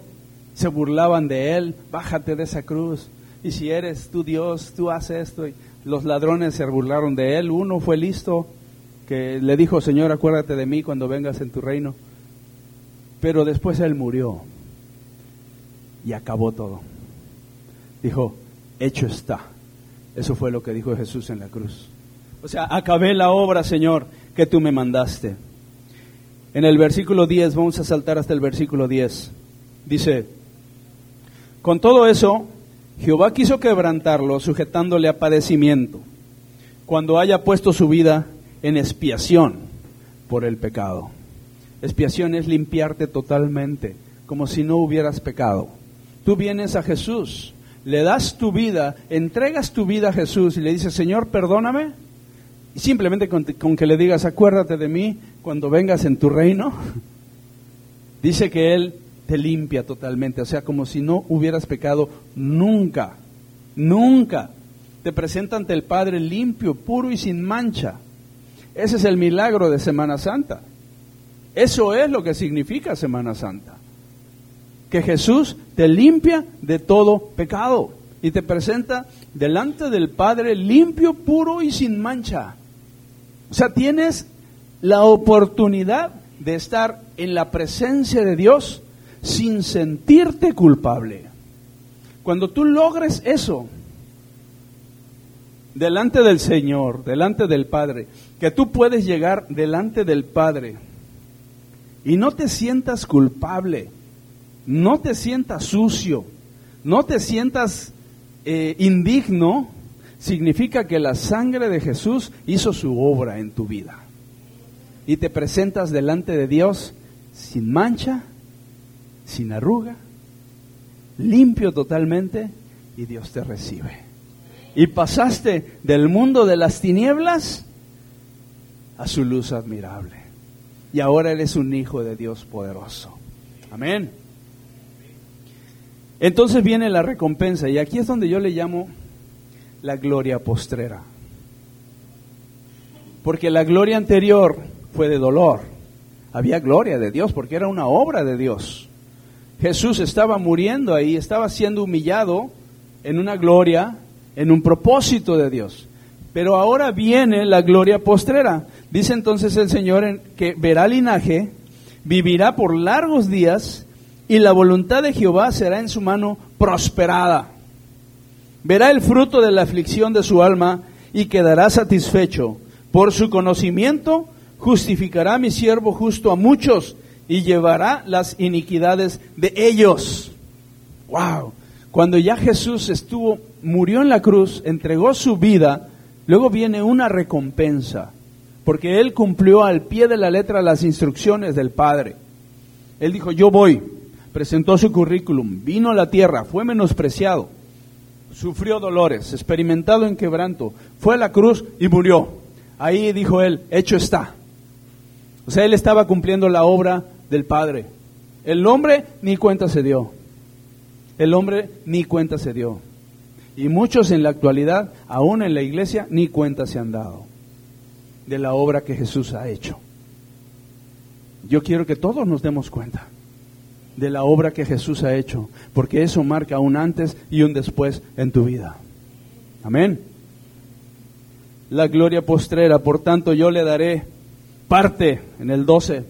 se burlaban de él, bájate de esa cruz. Y si eres tu Dios, tú haces esto. los ladrones se burlaron de él. Uno fue listo, que le dijo, Señor, acuérdate de mí cuando vengas en tu reino. Pero después él murió y acabó todo. Dijo, hecho está. Eso fue lo que dijo Jesús en la cruz. O sea, acabé la obra, Señor, que tú me mandaste. En el versículo 10, vamos a saltar hasta el versículo 10. Dice, con todo eso, Jehová quiso quebrantarlo, sujetándole a padecimiento, cuando haya puesto su vida en expiación por el pecado. Expiación es limpiarte totalmente, como si no hubieras pecado. Tú vienes a Jesús, le das tu vida, entregas tu vida a Jesús y le dices, Señor, perdóname. Y simplemente con, con que le digas, acuérdate de mí cuando vengas en tu reino, dice que Él te limpia totalmente, o sea, como si no hubieras pecado nunca, nunca. Te presenta ante el Padre limpio, puro y sin mancha. Ese es el milagro de Semana Santa. Eso es lo que significa Semana Santa que Jesús te limpia de todo pecado y te presenta delante del Padre limpio, puro y sin mancha. O sea, tienes la oportunidad de estar en la presencia de Dios sin sentirte culpable. Cuando tú logres eso, delante del Señor, delante del Padre, que tú puedes llegar delante del Padre y no te sientas culpable, no te sientas sucio, no te sientas eh, indigno, significa que la sangre de Jesús hizo su obra en tu vida. Y te presentas delante de Dios sin mancha, sin arruga, limpio totalmente, y Dios te recibe. Y pasaste del mundo de las tinieblas a su luz admirable. Y ahora eres un hijo de Dios poderoso. Amén. Entonces viene la recompensa y aquí es donde yo le llamo la gloria postrera. Porque la gloria anterior fue de dolor. Había gloria de Dios porque era una obra de Dios. Jesús estaba muriendo ahí, estaba siendo humillado en una gloria, en un propósito de Dios. Pero ahora viene la gloria postrera. Dice entonces el Señor que verá linaje, vivirá por largos días y la voluntad de Jehová será en su mano prosperada. Verá el fruto de la aflicción de su alma y quedará satisfecho. Por su conocimiento justificará mi siervo justo a muchos y llevará las iniquidades de ellos. Wow. Cuando ya Jesús estuvo, murió en la cruz, entregó su vida, luego viene una recompensa, porque él cumplió al pie de la letra las instrucciones del Padre. Él dijo, yo voy, presentó su currículum, vino a la tierra, fue menospreciado, sufrió dolores, experimentado en quebranto, fue a la cruz y murió. Ahí dijo él, hecho está. O sea, él estaba cumpliendo la obra del Padre. El hombre ni cuenta se dio. El hombre ni cuenta se dio. Y muchos en la actualidad, aún en la iglesia, ni cuenta se han dado de la obra que Jesús ha hecho. Yo quiero que todos nos demos cuenta de la obra que Jesús ha hecho, porque eso marca un antes y un después en tu vida. Amén. La gloria postrera, por tanto yo le daré parte en el 12.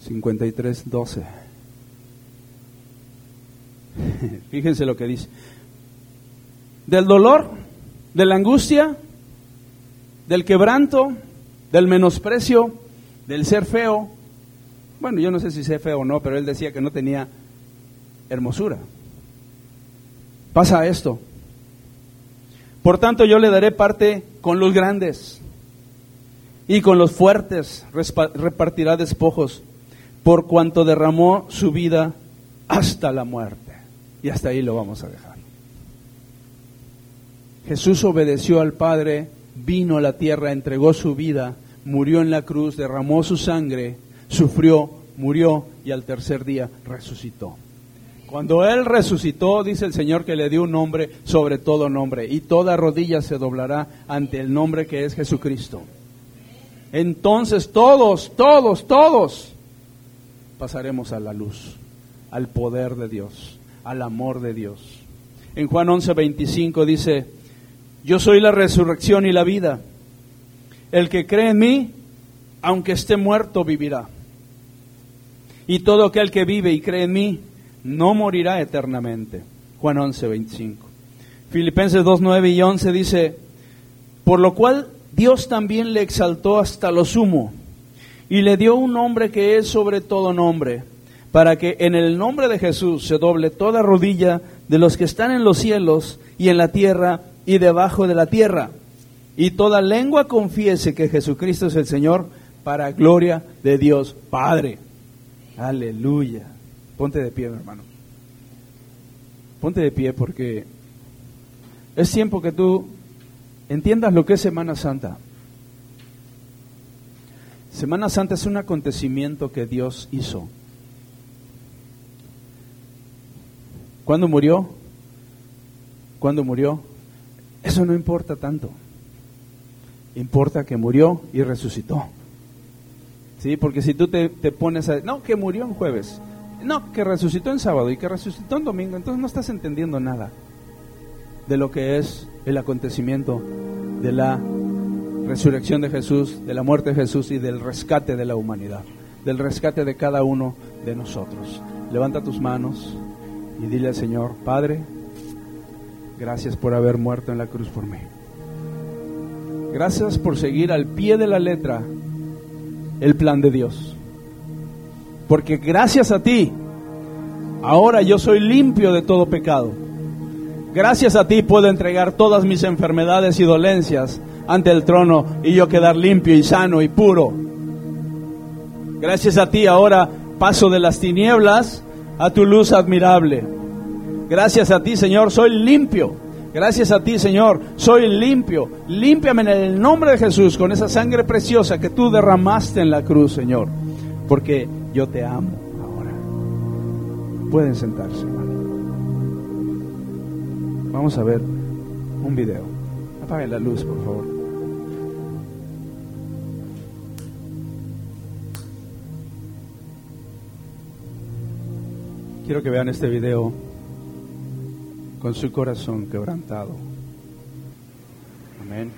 53, 12. Fíjense lo que dice. Del dolor, de la angustia, del quebranto, del menosprecio, del ser feo, bueno, yo no sé si sé feo o no, pero él decía que no tenía hermosura. Pasa esto. Por tanto, yo le daré parte con los grandes y con los fuertes repartirá despojos, por cuanto derramó su vida hasta la muerte. Y hasta ahí lo vamos a dejar. Jesús obedeció al Padre, vino a la tierra, entregó su vida, murió en la cruz, derramó su sangre sufrió, murió y al tercer día resucitó. Cuando Él resucitó, dice el Señor que le dio un nombre sobre todo nombre, y toda rodilla se doblará ante el nombre que es Jesucristo. Entonces todos, todos, todos pasaremos a la luz, al poder de Dios, al amor de Dios. En Juan 11, 25 dice, yo soy la resurrección y la vida. El que cree en mí, aunque esté muerto, vivirá y todo aquel que vive y cree en mí no morirá eternamente. Juan 11, 25. Filipenses 2, 9 y 11 dice, por lo cual Dios también le exaltó hasta lo sumo y le dio un nombre que es sobre todo nombre, para que en el nombre de Jesús se doble toda rodilla de los que están en los cielos y en la tierra y debajo de la tierra, y toda lengua confiese que Jesucristo es el Señor para gloria de Dios Padre. Aleluya. Ponte de pie, mi hermano. Ponte de pie porque es tiempo que tú entiendas lo que es Semana Santa. Semana Santa es un acontecimiento que Dios hizo. ¿Cuándo murió? ¿Cuándo murió? Eso no importa tanto. Importa que murió y resucitó. ¿Sí? Porque si tú te, te pones a... No, que murió en jueves. No, que resucitó en sábado y que resucitó en domingo. Entonces no estás entendiendo nada de lo que es el acontecimiento de la resurrección de Jesús, de la muerte de Jesús y del rescate de la humanidad, del rescate de cada uno de nosotros. Levanta tus manos y dile al Señor, Padre, gracias por haber muerto en la cruz por mí. Gracias por seguir al pie de la letra el plan de Dios. Porque gracias a ti, ahora yo soy limpio de todo pecado. Gracias a ti puedo entregar todas mis enfermedades y dolencias ante el trono y yo quedar limpio y sano y puro. Gracias a ti ahora paso de las tinieblas a tu luz admirable. Gracias a ti, Señor, soy limpio. Gracias a ti, Señor, soy limpio. Límpiame en el nombre de Jesús con esa sangre preciosa que tú derramaste en la cruz, Señor. Porque yo te amo ahora. Pueden sentarse, hermano. Vamos a ver un video. Apague la luz, por favor. Quiero que vean este video con su corazón quebrantado. Amén.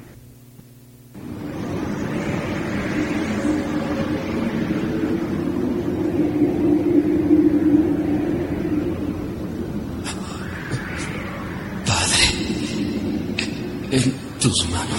Padre, en tus manos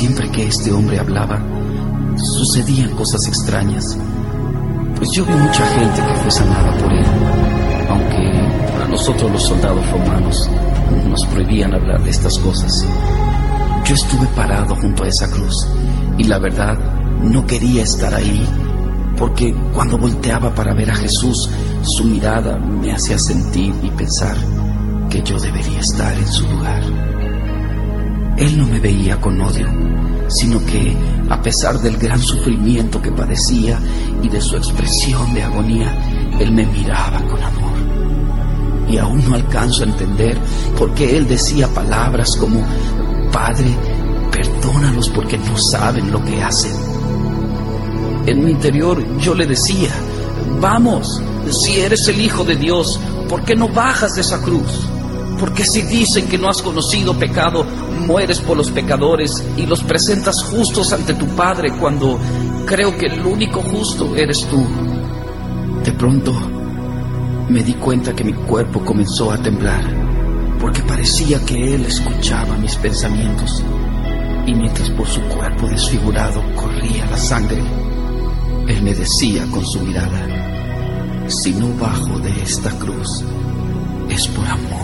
Siempre que este hombre hablaba, sucedían cosas extrañas. Pues yo vi mucha gente que fue sanada por él, aunque a nosotros los soldados romanos nos prohibían hablar de estas cosas. Yo estuve parado junto a esa cruz y la verdad no quería estar ahí porque cuando volteaba para ver a Jesús, su mirada me hacía sentir y pensar que yo debería estar en su lugar. Él no me veía con odio, sino que, a pesar del gran sufrimiento que padecía y de su expresión de agonía, Él me miraba con amor. Y aún no alcanzo a entender por qué Él decía palabras como, Padre, perdónalos porque no saben lo que hacen. En mi interior yo le decía, vamos, si eres el Hijo de Dios, ¿por qué no bajas de esa cruz? Porque si dicen que no has conocido pecado, mueres por los pecadores y los presentas justos ante tu Padre cuando creo que el único justo eres tú. De pronto me di cuenta que mi cuerpo comenzó a temblar, porque parecía que Él escuchaba mis pensamientos. Y mientras por su cuerpo desfigurado corría la sangre, Él me decía con su mirada, si no bajo de esta cruz, es por amor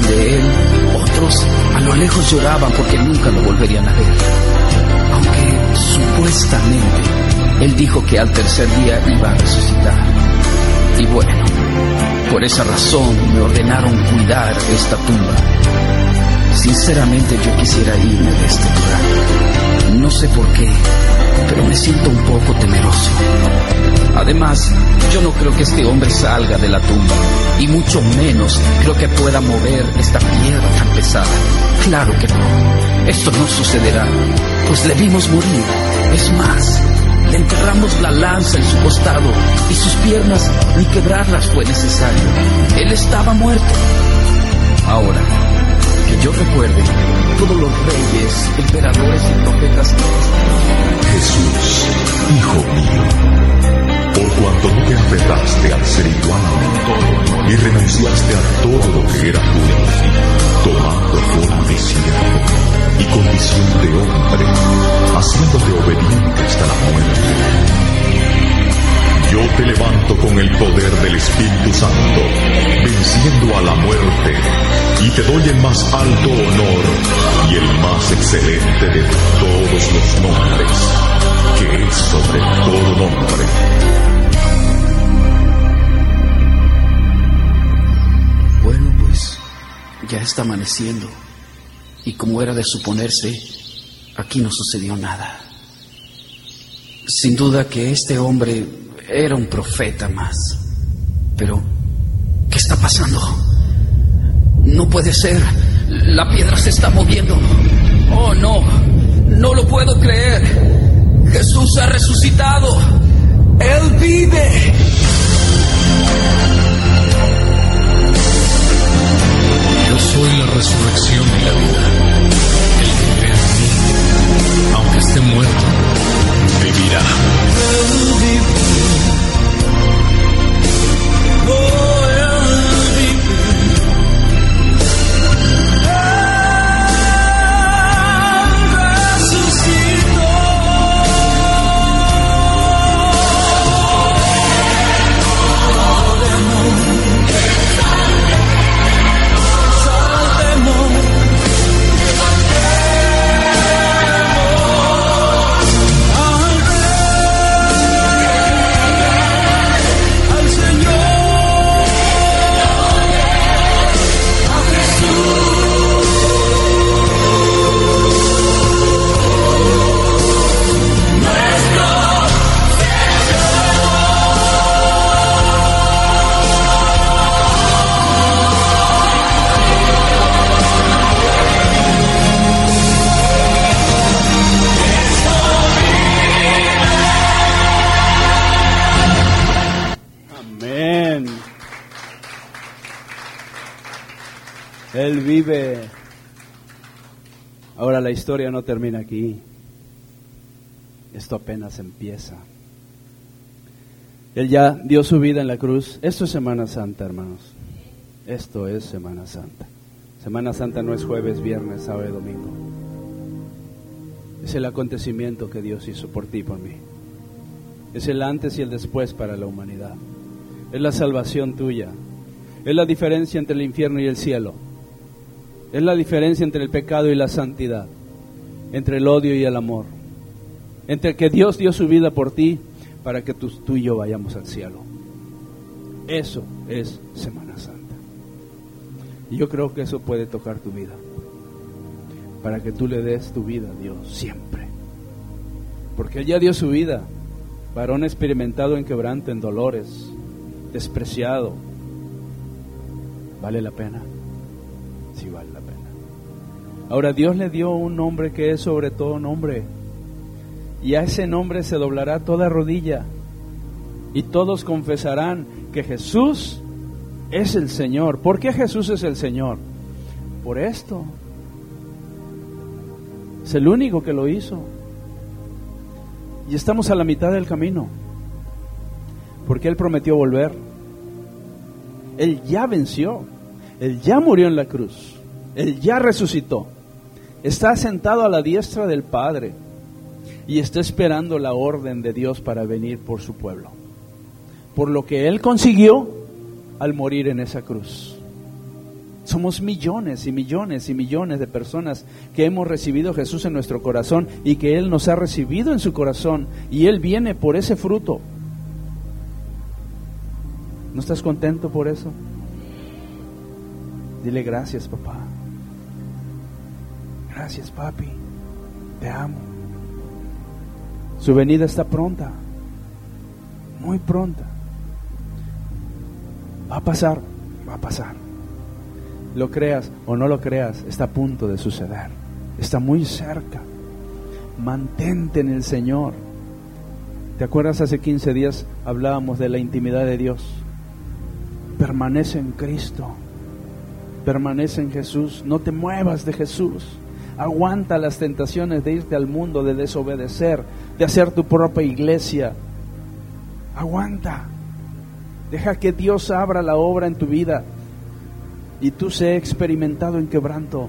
se burlaban de él, otros a lo lejos lloraban porque nunca lo volverían a ver. Aunque supuestamente él dijo que al tercer día iba a resucitar. Y bueno, por esa razón me ordenaron cuidar esta tumba. Sinceramente yo quisiera irme de este lugar. No sé por qué, pero me siento un poco temeroso. Además, yo no creo que este hombre salga de la tumba, y mucho menos creo que pueda mover esta piedra tan pesada. Claro que no, esto no sucederá, pues le vimos morir. Es más, le enterramos la lanza en su costado y sus piernas ni quebrarlas fue necesario. Él estaba muerto. Ahora, que yo recuerde, todos los reyes, emperadores y profetas Jesús, Hijo mío, por cuanto no te aferraste al ser igual y renunciaste a todo lo que era tuyo, tomando forma de siervo y condición de hombre, haciéndote obediente hasta la muerte. Yo te levanto con el poder del Espíritu Santo, venciendo a la muerte, y te doy el más alto honor y el más excelente de todos los nombres, que es sobre todo nombre. Bueno, pues ya está amaneciendo. Y como era de suponerse, aquí no sucedió nada. Sin duda que este hombre era un profeta más. Pero, ¿qué está pasando? No puede ser. La piedra se está moviendo. Oh, no. No lo puedo creer. Jesús ha resucitado. Él vive. Yo soy la resurrección y la vida. El que cree en mí, aunque esté muerto, vivirá. Amén. Historia no termina aquí. Esto apenas empieza. Él ya dio su vida en la cruz. Esto es Semana Santa, hermanos. Esto es Semana Santa. Semana Santa no es jueves, viernes, sábado y domingo. Es el acontecimiento que Dios hizo por ti y por mí. Es el antes y el después para la humanidad. Es la salvación tuya. Es la diferencia entre el infierno y el cielo. Es la diferencia entre el pecado y la santidad. Entre el odio y el amor. Entre que Dios dio su vida por ti para que tú, y yo vayamos al cielo. Eso es Semana Santa. Y yo creo que eso puede tocar tu vida. Para que tú le des tu vida a Dios siempre. Porque Él ya dio su vida. Varón experimentado en quebranto, en dolores, despreciado. ¿Vale la pena? Sí vale. Ahora Dios le dio un nombre que es sobre todo nombre. Y a ese nombre se doblará toda rodilla. Y todos confesarán que Jesús es el Señor. ¿Por qué Jesús es el Señor? Por esto. Es el único que lo hizo. Y estamos a la mitad del camino. Porque Él prometió volver. Él ya venció. Él ya murió en la cruz. Él ya resucitó. Está sentado a la diestra del Padre. Y está esperando la orden de Dios para venir por su pueblo. Por lo que Él consiguió, al morir en esa cruz. Somos millones y millones y millones de personas que hemos recibido a Jesús en nuestro corazón y que Él nos ha recibido en su corazón y Él viene por ese fruto. ¿No estás contento por eso? Dile gracias, papá. Gracias, papi. Te amo. Su venida está pronta. Muy pronta. Va a pasar, va a pasar. Lo creas o no lo creas, está a punto de suceder. Está muy cerca. Mantente en el Señor. ¿Te acuerdas hace 15 días hablábamos de la intimidad de Dios? Permanece en Cristo. Permanece en Jesús. No te muevas de Jesús. Aguanta las tentaciones de irte al mundo, de desobedecer, de hacer tu propia iglesia. Aguanta. Deja que Dios abra la obra en tu vida y tú sé experimentado en quebranto,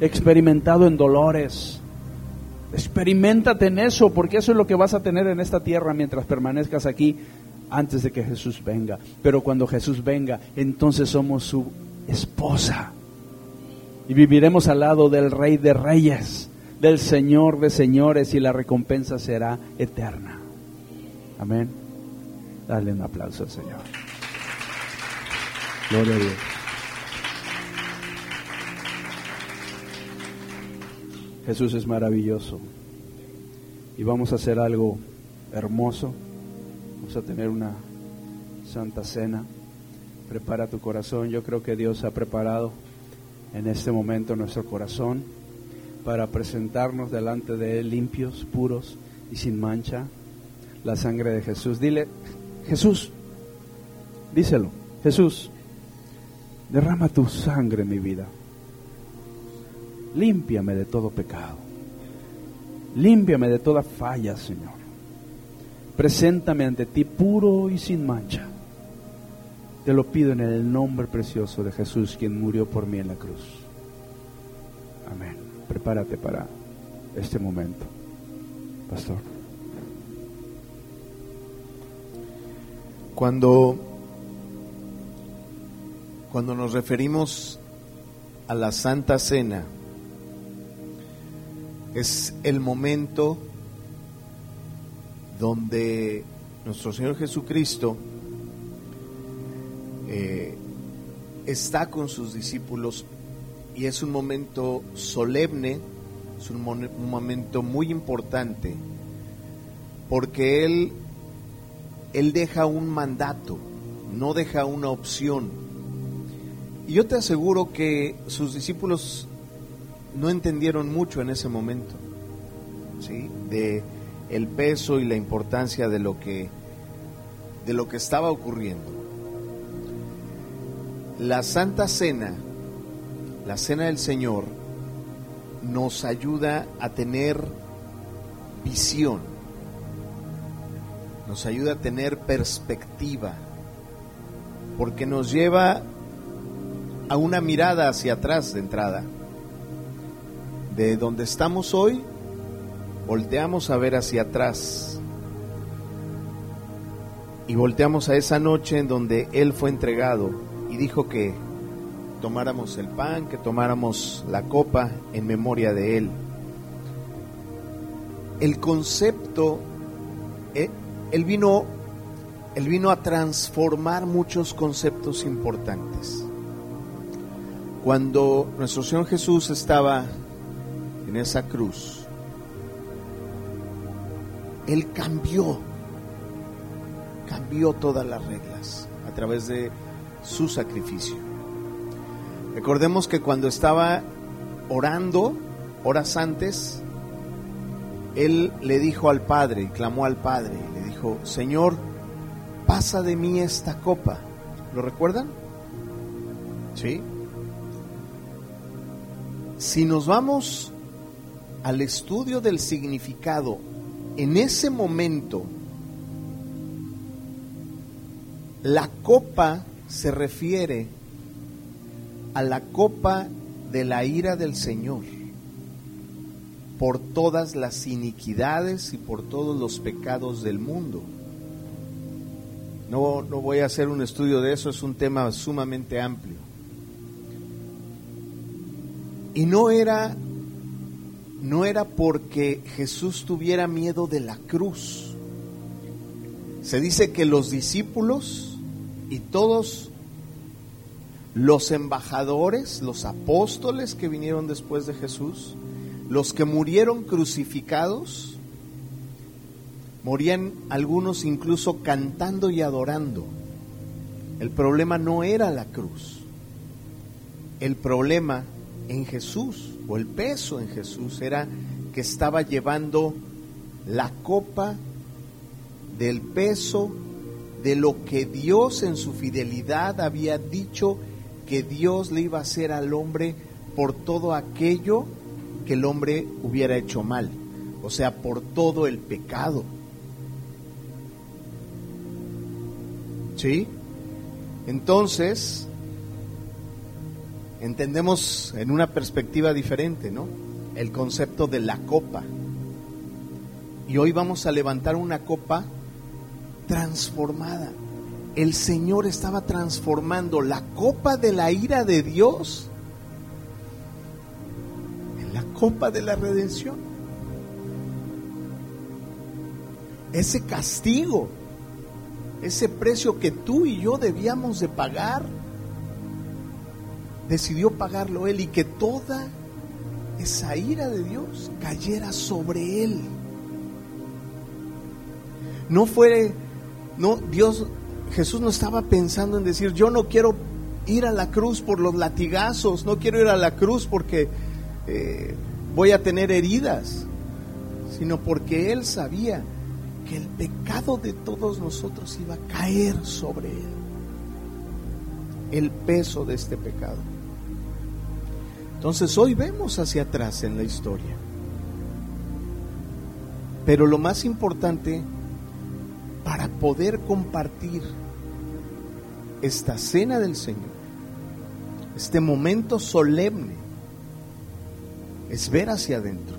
experimentado en dolores. Experimentate en eso, porque eso es lo que vas a tener en esta tierra mientras permanezcas aquí antes de que Jesús venga. Pero cuando Jesús venga, entonces somos su esposa. Y viviremos al lado del Rey de Reyes, del Señor de Señores, y la recompensa será eterna. Amén. Dale un aplauso al Señor. Gloria a Dios. Jesús es maravilloso. Y vamos a hacer algo hermoso. Vamos a tener una santa cena. Prepara tu corazón. Yo creo que Dios ha preparado en este momento nuestro corazón para presentarnos delante de Él limpios, puros y sin mancha. La sangre de Jesús. Dile, Jesús, díselo, Jesús, derrama tu sangre en mi vida. Límpiame de todo pecado. Límpiame de toda falla, Señor. Preséntame ante ti puro y sin mancha. Te lo pido en el nombre precioso de Jesús, quien murió por mí en la cruz. Amén. Prepárate para este momento, pastor. Cuando, cuando nos referimos a la Santa Cena, es el momento donde nuestro Señor Jesucristo eh, está con sus discípulos y es un momento solemne, es un, un momento muy importante, porque Él, Él deja un mandato, no deja una opción. Y yo te aseguro que sus discípulos no entendieron mucho en ese momento, ¿sí? De el peso y la importancia de lo que de lo que estaba ocurriendo. La Santa Cena, la Cena del Señor, nos ayuda a tener visión, nos ayuda a tener perspectiva, porque nos lleva a una mirada hacia atrás de entrada. De donde estamos hoy, volteamos a ver hacia atrás y volteamos a esa noche en donde Él fue entregado y dijo que tomáramos el pan, que tomáramos la copa en memoria de Él. El concepto, eh, vino, Él vino a transformar muchos conceptos importantes. Cuando nuestro Señor Jesús estaba en esa cruz, Él cambió, cambió todas las reglas a través de su sacrificio. Recordemos que cuando estaba orando, horas antes, Él le dijo al Padre, clamó al Padre, le dijo, Señor, pasa de mí esta copa. ¿Lo recuerdan? ¿Sí? Si nos vamos al estudio del significado, en ese momento, la copa se refiere a la copa de la ira del Señor por todas las iniquidades y por todos los pecados del mundo. No, no voy a hacer un estudio de eso, es un tema sumamente amplio. Y no era no era porque Jesús tuviera miedo de la cruz. Se dice que los discípulos y todos los embajadores, los apóstoles que vinieron después de Jesús, los que murieron crucificados, morían algunos incluso cantando y adorando. El problema no era la cruz. El problema en Jesús o el peso en Jesús era que estaba llevando la copa del peso de lo que Dios en su fidelidad había dicho que Dios le iba a hacer al hombre por todo aquello que el hombre hubiera hecho mal, o sea, por todo el pecado. ¿Sí? Entonces, entendemos en una perspectiva diferente, ¿no? El concepto de la copa. Y hoy vamos a levantar una copa transformada. El Señor estaba transformando la copa de la ira de Dios en la copa de la redención. Ese castigo, ese precio que tú y yo debíamos de pagar, decidió pagarlo Él y que toda esa ira de Dios cayera sobre Él. No fue, no, Dios, Jesús no estaba pensando en decir, yo no quiero ir a la cruz por los latigazos, no quiero ir a la cruz porque eh, voy a tener heridas, sino porque Él sabía que el pecado de todos nosotros iba a caer sobre Él, el peso de este pecado. Entonces hoy vemos hacia atrás en la historia. Pero lo más importante para poder compartir esta cena del Señor, este momento solemne, es ver hacia adentro.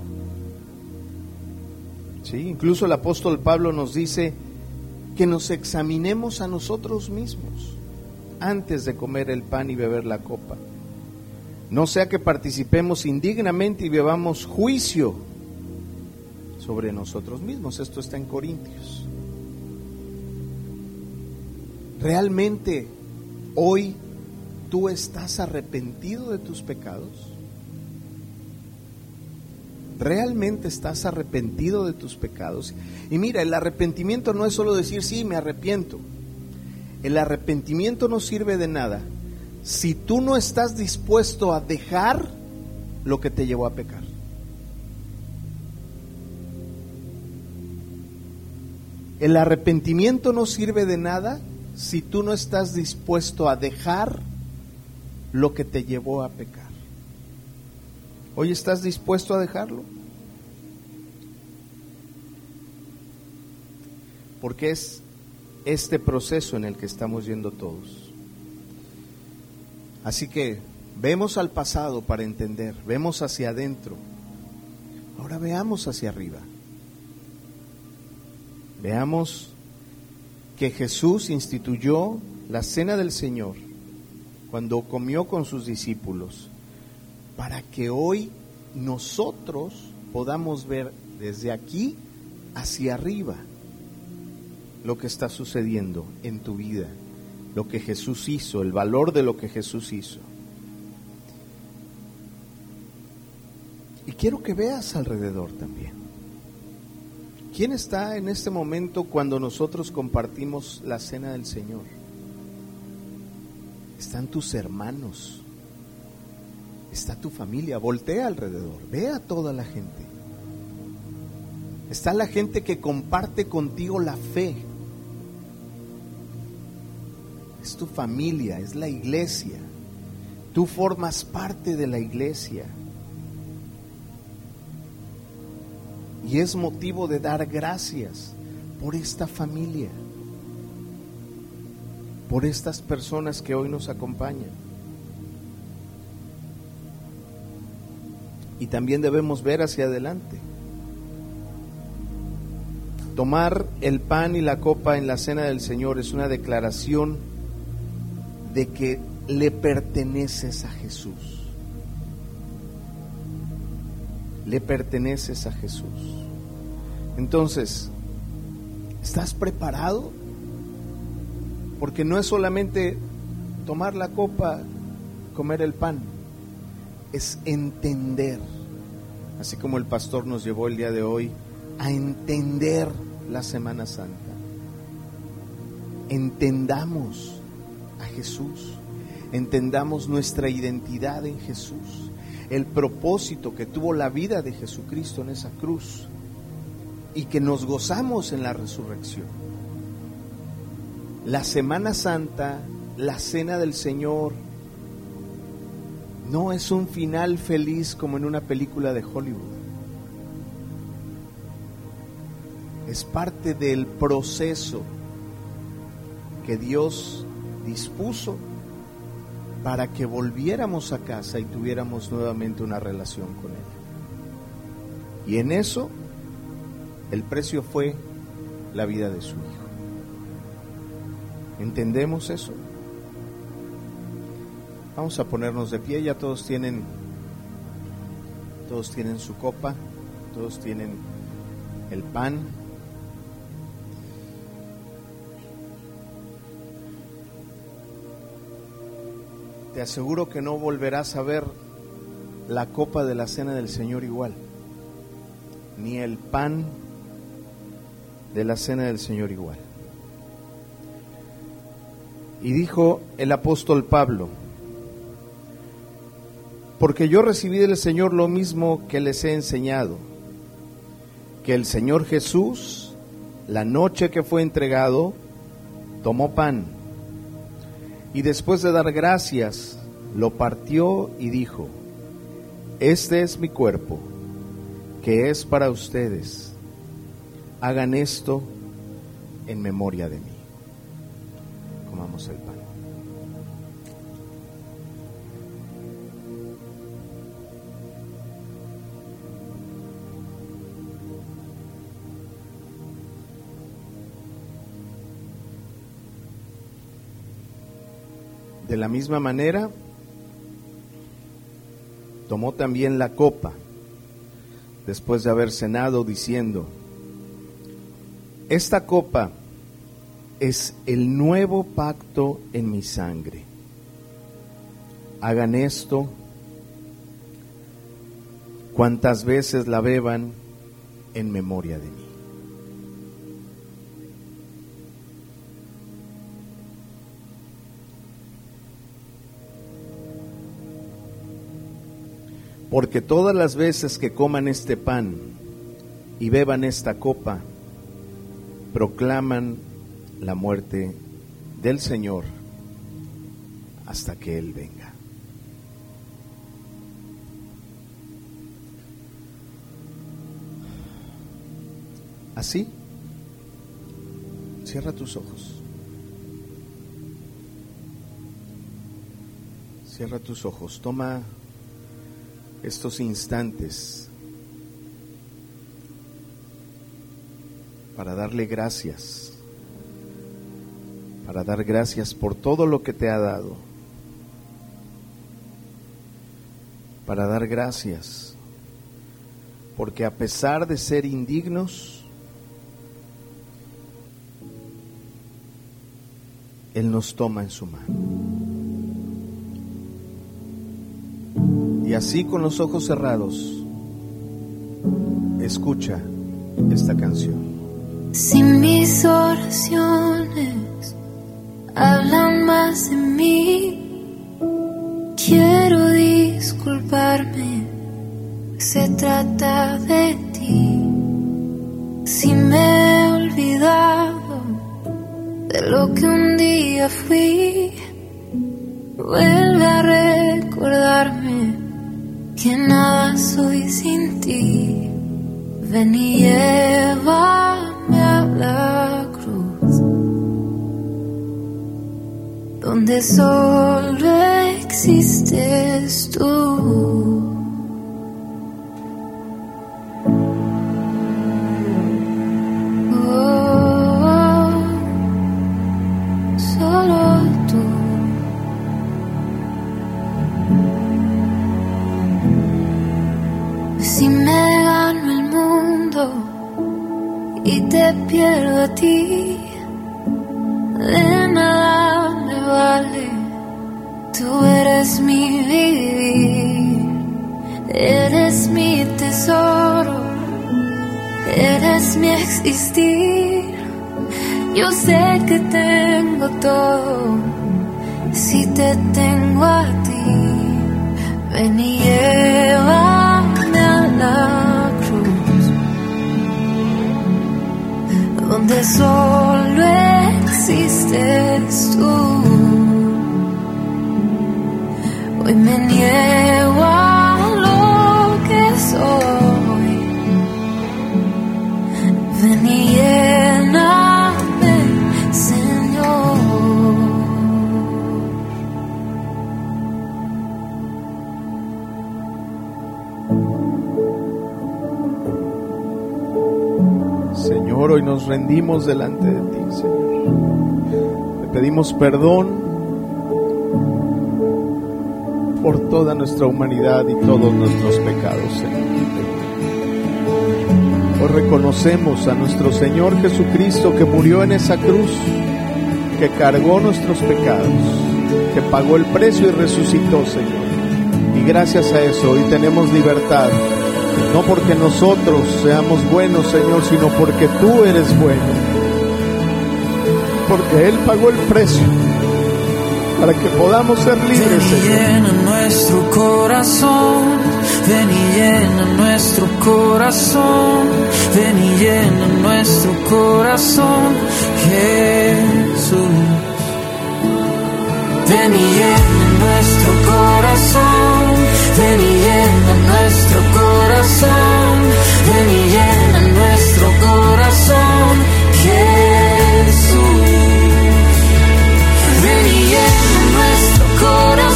¿Sí? Incluso el apóstol Pablo nos dice que nos examinemos a nosotros mismos antes de comer el pan y beber la copa no sea que participemos indignamente y bebamos juicio sobre nosotros mismos. Esto está en Corintios. ¿Realmente hoy tú estás arrepentido de tus pecados? ¿Realmente estás arrepentido de tus pecados? Y mira, el arrepentimiento no es solo decir, sí, me arrepiento. El arrepentimiento no sirve de nada si tú no estás dispuesto a dejar lo que te llevó a pecar. El arrepentimiento no sirve de nada si tú no estás dispuesto a dejar lo que te llevó a pecar. ¿Hoy estás dispuesto a dejarlo? Porque es este proceso en el que estamos yendo todos. Así que vemos al pasado para entender, vemos hacia adentro. Ahora veamos hacia arriba. Veamos que Jesús instituyó la cena del Señor cuando comió con sus discípulos, para que hoy nosotros podamos ver desde aquí hacia arriba lo que está sucediendo en tu vida lo que Jesús hizo, el valor de lo que Jesús hizo. Y quiero que veas alrededor también. ¿Quién está en este momento cuando nosotros compartimos la cena del Señor? Están tus hermanos, está tu familia, voltea alrededor, ve a toda la gente. Está la gente que comparte contigo la fe, es tu familia, es la iglesia. Tú formas parte de la iglesia. Y es motivo de dar gracias por esta familia, por estas personas que hoy nos acompañan. Y también debemos ver hacia adelante. Tomar el pan y la copa en la cena del Señor es una declaración de que le perteneces a Jesús. Le perteneces a Jesús. Entonces, ¿estás preparado? Porque no es solamente tomar la copa, comer el pan, es entender, así como el pastor nos llevó el día de hoy, a entender la Semana Santa. Entendamos a Jesús, entendamos nuestra identidad en Jesús, el propósito que tuvo la vida de Jesucristo en esa cruz y que nos gozamos en la resurrección. La Semana Santa, la Cena del Señor, no es un final feliz como en una película de Hollywood. Es parte del proceso que Dios dispuso para que volviéramos a casa y tuviéramos nuevamente una relación con Él. Y en eso el precio fue la vida de su Hijo. ¿Entendemos eso? Vamos a ponernos de pie, ya todos tienen todos tienen su copa, todos tienen el pan. Te aseguro que no volverás a ver la copa de la cena del Señor igual, ni el pan de la cena del Señor igual. Y dijo el apóstol Pablo, porque yo recibí del Señor lo mismo que les he enseñado, que el Señor Jesús, la noche que fue entregado, tomó pan y después de dar gracias, lo partió y dijo, este es mi cuerpo, que es para ustedes, hagan esto en memoria de mí. Comamos el pan. De la misma manera, tomó también la copa después de haber cenado diciendo, esta copa es el nuevo pacto en mi sangre. Hagan esto cuantas veces la beban en memoria de mí. Porque todas las veces que coman este pan y beban esta copa, proclaman la muerte del Señor hasta que Él venga. Así, cierra tus ojos. Cierra tus ojos. Toma estos instantes para darle gracias, para dar gracias por todo lo que te ha dado, para dar gracias, porque a pesar de ser indignos, Él nos toma en su mano. Y así con los ojos cerrados, escucha esta canción. Si mis oraciones hablan más de mí, quiero disculparme, se trata de ti. Si me he olvidado de lo que un día fui, vuelve a recordarme que nada soy sin ti. Ven y llévame Donde solo existes tú. Oh, solo tú. Si me gano el mundo y te pierdo a ti. Tú eres mi vivir, eres mi tesoro, eres mi existir. Yo sé que tengo todo si te tengo a ti. Ven y llévame a la cruz, donde solo existes tú. Hoy me niego a lo que soy. Ven y lléname, Señor. Señor, hoy nos rendimos delante de ti, Señor. Te pedimos perdón por toda nuestra humanidad y todos nuestros pecados, Señor. Hoy reconocemos a nuestro Señor Jesucristo que murió en esa cruz, que cargó nuestros pecados, que pagó el precio y resucitó, Señor. Y gracias a eso hoy tenemos libertad. No porque nosotros seamos buenos, Señor, sino porque tú eres bueno. Porque Él pagó el precio para que podamos ser libres, Ven y llena nuestro corazón, ven y llena nuestro corazón, ven y llena nuestro corazón, Jesús. Ven y llena nuestro corazón, ven y llena nuestro corazón, ven y llena nuestro corazón, corazón,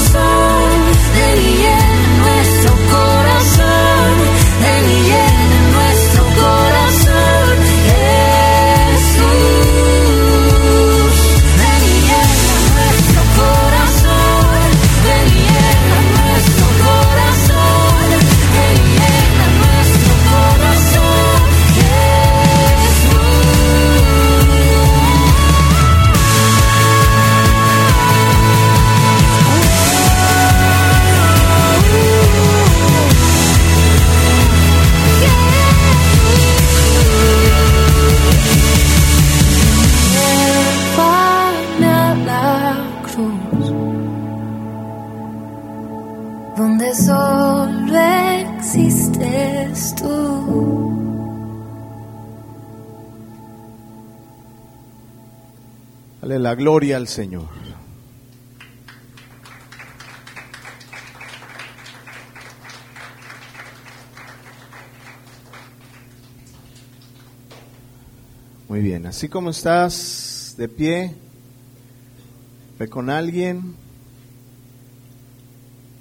Dale la gloria al Señor. Muy bien, así como estás de pie, ve con alguien,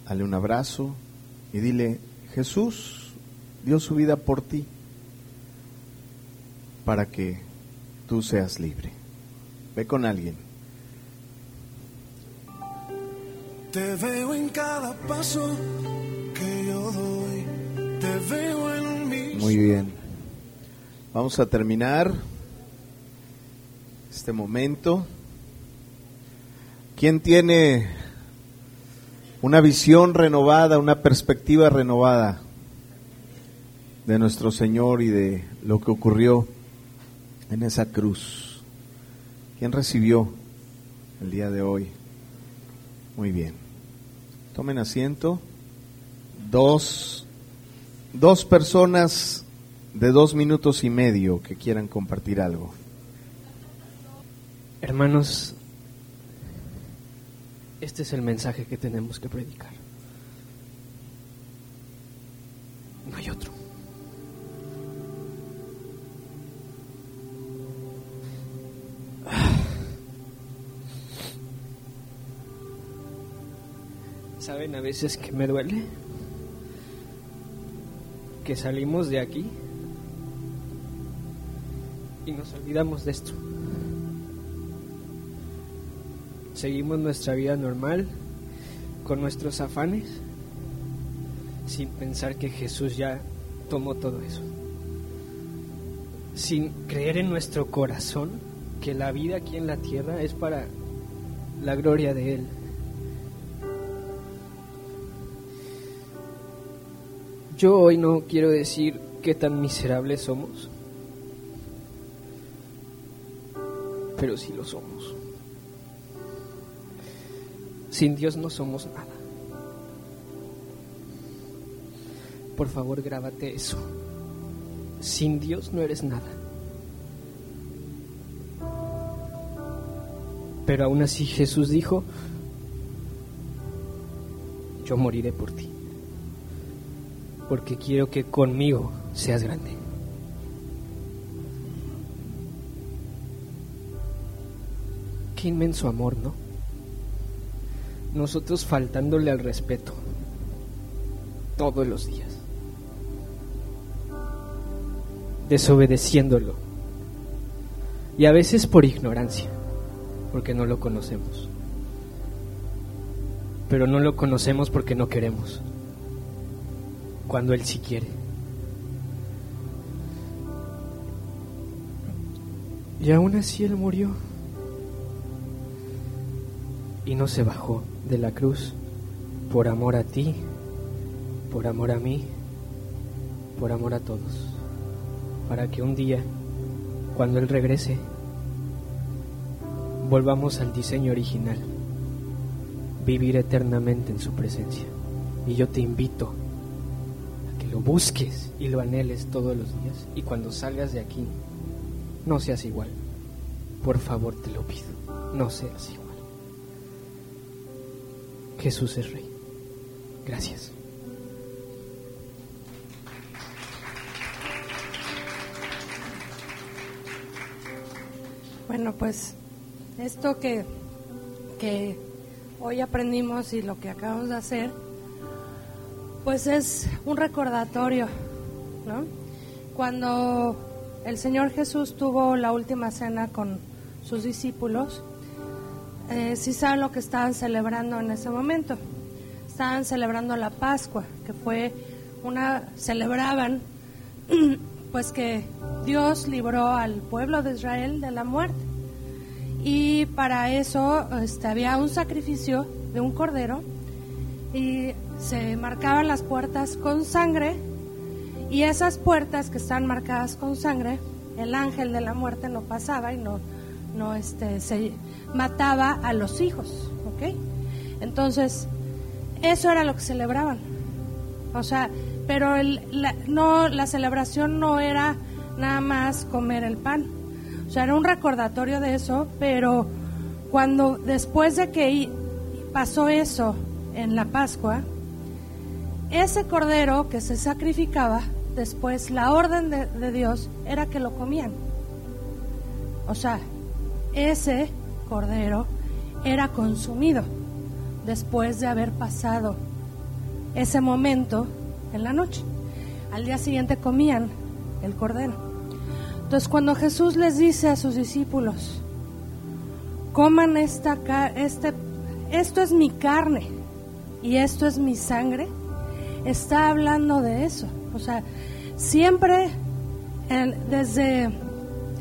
dale un abrazo y dile, Jesús dio su vida por ti para que tú seas libre. Ve con alguien. Te veo en cada paso que yo doy. Te veo en mi Muy bien. Vamos a terminar este momento. ¿Quién tiene una visión renovada, una perspectiva renovada de nuestro Señor y de lo que ocurrió en esa cruz? ¿Quién recibió el día de hoy? Muy bien. Tomen asiento. Dos, dos personas de dos minutos y medio que quieran compartir algo. Hermanos, este es el mensaje que tenemos que predicar. No hay otro. ¿Saben a veces que me duele? Que salimos de aquí y nos olvidamos de esto. Seguimos nuestra vida normal, con nuestros afanes, sin pensar que Jesús ya tomó todo eso. Sin creer en nuestro corazón que la vida aquí en la tierra es para la gloria de Él. Yo hoy no quiero decir qué tan miserables somos, pero sí lo somos. Sin Dios no somos nada. Por favor, grábate eso. Sin Dios no eres nada. Pero aún así Jesús dijo, yo moriré por ti, porque quiero que conmigo seas grande. Qué inmenso amor, ¿no? Nosotros faltándole al respeto todos los días, desobedeciéndolo, y a veces por ignorancia, porque no lo conocemos, pero no lo conocemos porque no queremos, cuando Él sí quiere. Y aún así Él murió y no se bajó de la cruz por amor a ti, por amor a mí, por amor a todos, para que un día, cuando Él regrese, volvamos al diseño original, vivir eternamente en su presencia. Y yo te invito lo busques y lo anheles todos los días y cuando salgas de aquí, no seas igual. Por favor, te lo pido, no seas igual. Jesús es Rey. Gracias. Bueno, pues esto que, que hoy aprendimos y lo que acabamos de hacer, pues es un recordatorio, ¿no? Cuando el Señor Jesús tuvo la última cena con sus discípulos, eh, sí saben lo que estaban celebrando en ese momento. Estaban celebrando la Pascua, que fue una, celebraban pues que Dios libró al pueblo de Israel de la muerte. Y para eso este, había un sacrificio de un cordero y se marcaban las puertas con sangre y esas puertas que están marcadas con sangre, el ángel de la muerte no pasaba y no, no este, se mataba a los hijos, ¿ok? Entonces, eso era lo que celebraban. O sea, pero el, la, no, la celebración no era nada más comer el pan. O sea, era un recordatorio de eso, pero cuando después de que pasó eso en la Pascua, ese cordero que se sacrificaba, después la orden de, Dios era que lo comían. O sea, ese cordero era consumido después de haber pasado ese momento en la noche. Al día siguiente comían el cordero. Entonces cuando Jesús les dice a sus discípulos, coman esta, este, esto es mi carne y esto es mi sangre, está hablando de eso. O sea, siempre desde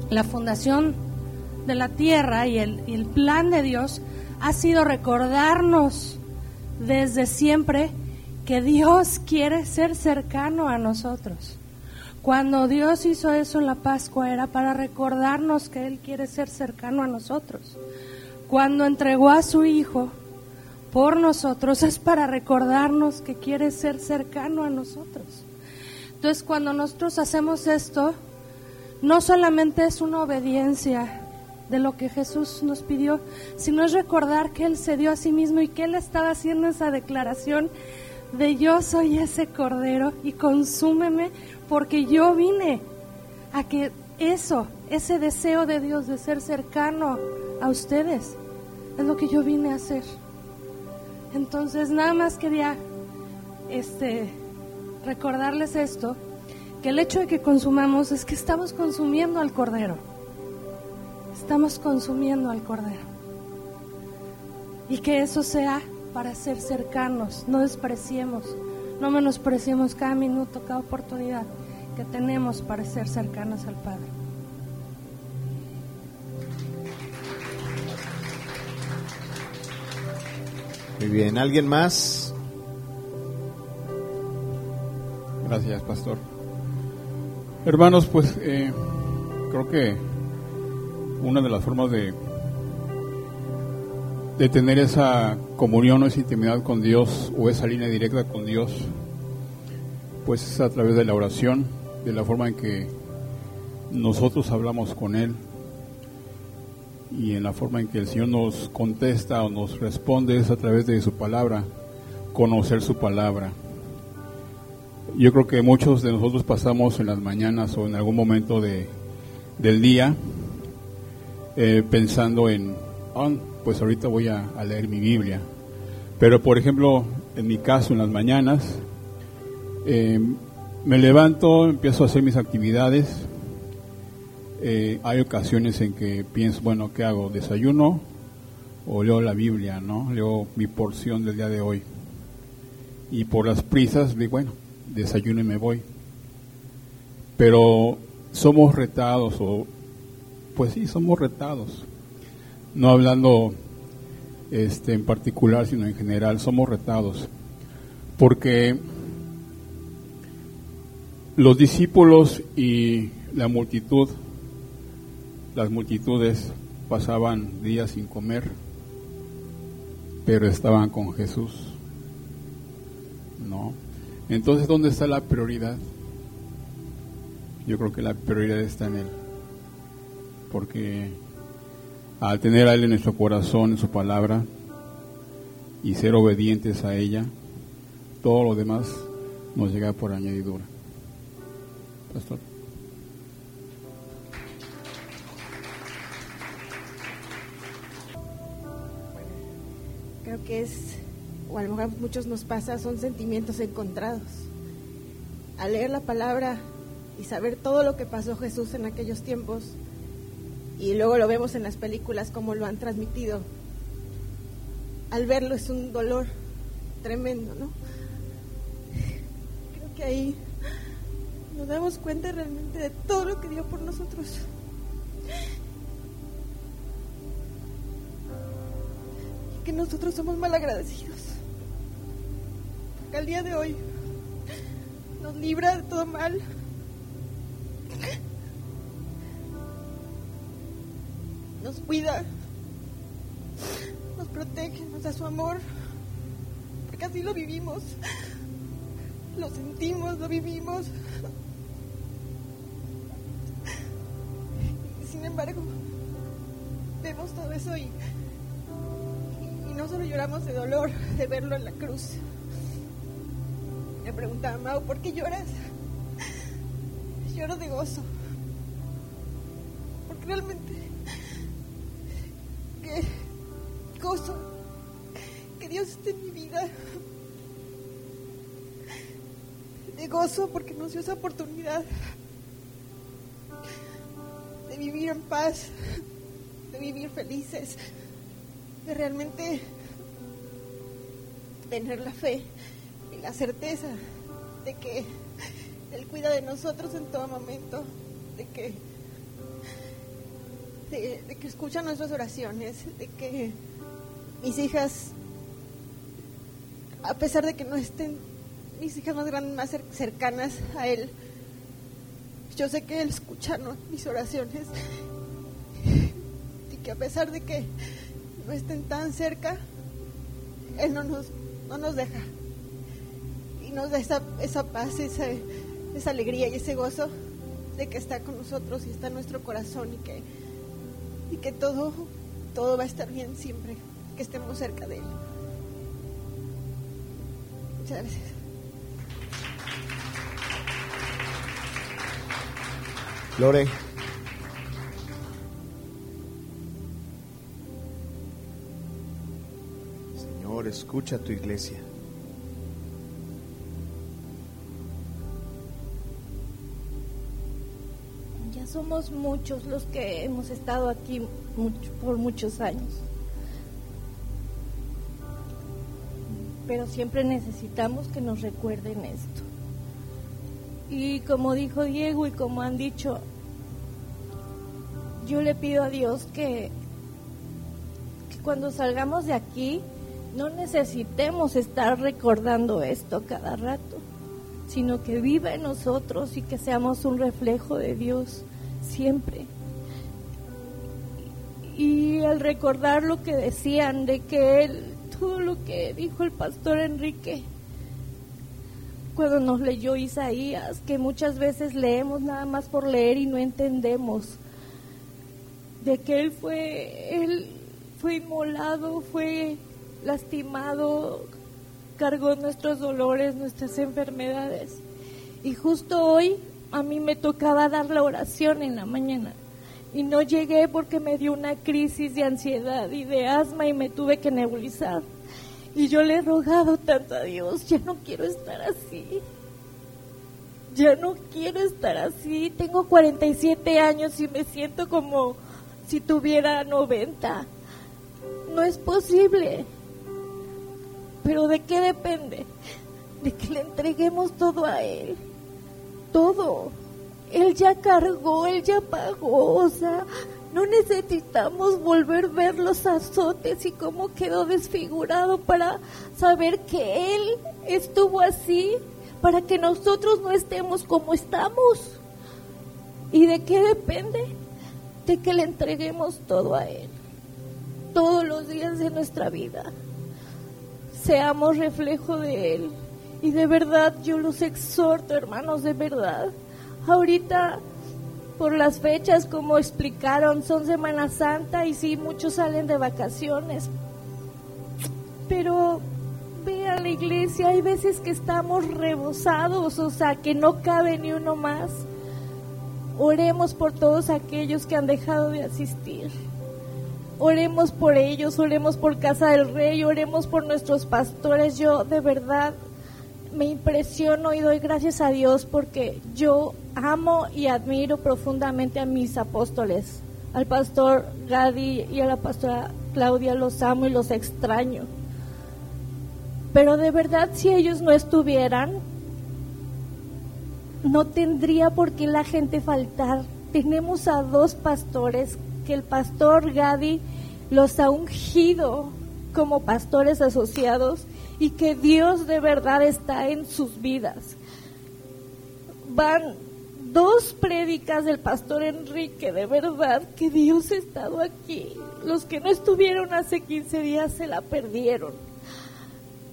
la fundación de la tierra y el, y el plan de Dios ha sido recordarnos desde siempre que Dios quiere ser cercano a nosotros. Cuando Dios hizo eso en la Pascua era para recordarnos que Él quiere ser cercano a nosotros. Cuando entregó a su Hijo por nosotros es para recordarnos que quiere ser cercano a nosotros. Entonces cuando nosotros hacemos esto, no solamente es una obediencia de lo que Jesús nos pidió, sino es recordar que Él se dio a sí mismo y que Él estaba haciendo esa declaración de yo soy ese cordero y consúmeme porque yo vine a que eso, ese deseo de Dios de ser cercano a ustedes, es lo que yo vine a hacer. Entonces nada más quería este recordarles esto, que el hecho de que consumamos es que estamos consumiendo al cordero. Estamos consumiendo al cordero. Y que eso sea para ser cercanos, no despreciemos no menospreciemos cada minuto, cada oportunidad que tenemos para ser cercanos al Padre. Muy bien, ¿alguien más? Gracias, pastor. Hermanos, pues eh, creo que una de las formas de, de tener esa comunión o esa intimidad con Dios o esa línea directa con Dios, pues es a través de la oración, de la forma en que nosotros hablamos con Él y en la forma en que el Señor nos contesta o nos responde es a través de su palabra, conocer su palabra. Yo creo que muchos de nosotros pasamos en las mañanas o en algún momento de, del día eh, pensando en, "Ah, pues ahorita voy a, a leer mi Biblia. Pero por ejemplo, en mi caso, en las mañanas, eh, me levanto, empiezo a hacer mis actividades. Eh, hay ocasiones en que pienso, bueno, ¿qué hago? ¿Desayuno o leo la Biblia, no? Leo mi porción del día de hoy. Y por las prisas, digo, bueno, desayuno y me voy. Pero somos retados, o pues sí, somos retados. No hablando este, en particular, sino en general, somos retados. Porque los discípulos y la multitud, las multitudes pasaban días sin comer, pero estaban con Jesús. ¿No? Entonces, ¿dónde está la prioridad? Yo creo que la prioridad está en Él. Porque al tener a Él en nuestro corazón, en su palabra, y ser obedientes a ella, todo lo demás nos llega por añadidura. Pastor. Que es, o a lo mejor a muchos nos pasa, son sentimientos encontrados. Al leer la palabra y saber todo lo que pasó Jesús en aquellos tiempos, y luego lo vemos en las películas como lo han transmitido, al verlo es un dolor tremendo, ¿no? Creo que ahí nos damos cuenta realmente de todo lo que dio por nosotros. Nosotros somos mal agradecidos. Porque al día de hoy nos libra de todo mal. Nos cuida, nos protege, nos da su amor, porque así lo vivimos, lo sentimos, lo vivimos. Sin embargo, vemos todo eso y, solo lloramos de dolor de verlo en la cruz. Me preguntaba, Mau, ¿por qué lloras? Lloro de gozo. Porque realmente que gozo que Dios esté en mi vida. De gozo porque nos dio esa oportunidad de vivir en paz, de vivir felices, de realmente tener la fe y la certeza de que Él cuida de nosotros en todo momento, de que de, que escucha nuestras oraciones, de que mis hijas, a pesar de que no estén mis hijas más grandes, más cer- cercanas a Él, yo sé que Él escucha mis oraciones. Y que a pesar de que no estén tan cerca, Él no nos, no nos deja y nos da esa, esa paz, esa, esa alegría y ese gozo de que está con nosotros y está en nuestro corazón y que, y que todo, todo va a estar bien siempre que estemos cerca de Él. Muchas gracias. Escucha tu iglesia. Ya somos muchos los que hemos estado aquí por muchos años. pero siempre necesitamos que nos recuerden esto. Y como dijo Diego y como han dicho, yo le pido a Dios que cuando salgamos de aquí no necesitemos estar recordando esto cada rato, sino que viva en nosotros y que seamos un reflejo de Dios siempre. Y al recordar lo que decían de que él, todo lo que dijo el pastor Enrique, cuando nos leyó Isaías, que muchas veces leemos nada más por leer y no entendemos, de que él fue, él fue inmolado, fue lastimado, cargó nuestros dolores, nuestras enfermedades. Y justo hoy a mí me tocaba dar la oración en la mañana. Y no llegué porque me dio una crisis de ansiedad y de asma y me tuve que nebulizar. Y yo le he rogado tanto a Dios, ya no quiero estar así. Ya no quiero estar así. Tengo 47 años y me siento como si tuviera 90. No es posible. Pero ¿de qué depende? De que le entreguemos todo a Él. Todo. Él ya cargó, Él ya pagó. O sea, no necesitamos volver a ver los azotes y cómo quedó desfigurado para saber que Él estuvo así, para que nosotros no estemos como estamos. ¿Y de qué depende? De que le entreguemos todo a Él. Todos los días de nuestra vida seamos reflejo de Él. Y de verdad yo los exhorto, hermanos, de verdad. Ahorita, por las fechas, como explicaron, son Semana Santa y sí, muchos salen de vacaciones. Pero ve a la iglesia, hay veces que estamos rebosados, o sea, que no cabe ni uno más. Oremos por todos aquellos que han dejado de asistir. Oremos por ellos, oremos por Casa del Rey, oremos por nuestros pastores. Yo de verdad me impresiono y doy gracias a Dios porque yo amo y admiro profundamente a mis apóstoles. Al pastor Gadi y a la pastora Claudia los amo y los extraño. Pero de verdad si ellos no estuvieran, no tendría por qué la gente faltar. Tenemos a dos pastores que el pastor Gadi los ha ungido como pastores asociados y que Dios de verdad está en sus vidas. Van dos prédicas del pastor Enrique, de verdad que Dios ha estado aquí. Los que no estuvieron hace 15 días se la perdieron.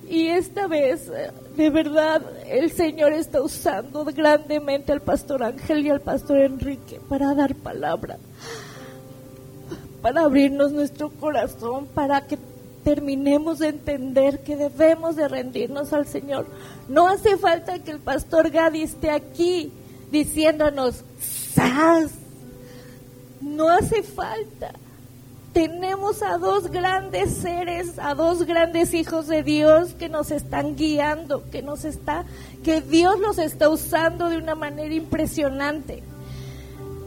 Y esta vez, de verdad, el Señor está usando grandemente al pastor Ángel y al pastor Enrique para dar palabra para abrirnos nuestro corazón, para que terminemos de entender que debemos de rendirnos al Señor. No hace falta que el pastor Gadi esté aquí diciéndonos, ¡Sas! No hace falta. Tenemos a dos grandes seres, a dos grandes hijos de Dios que nos están guiando, que nos está, que Dios los está usando de una manera impresionante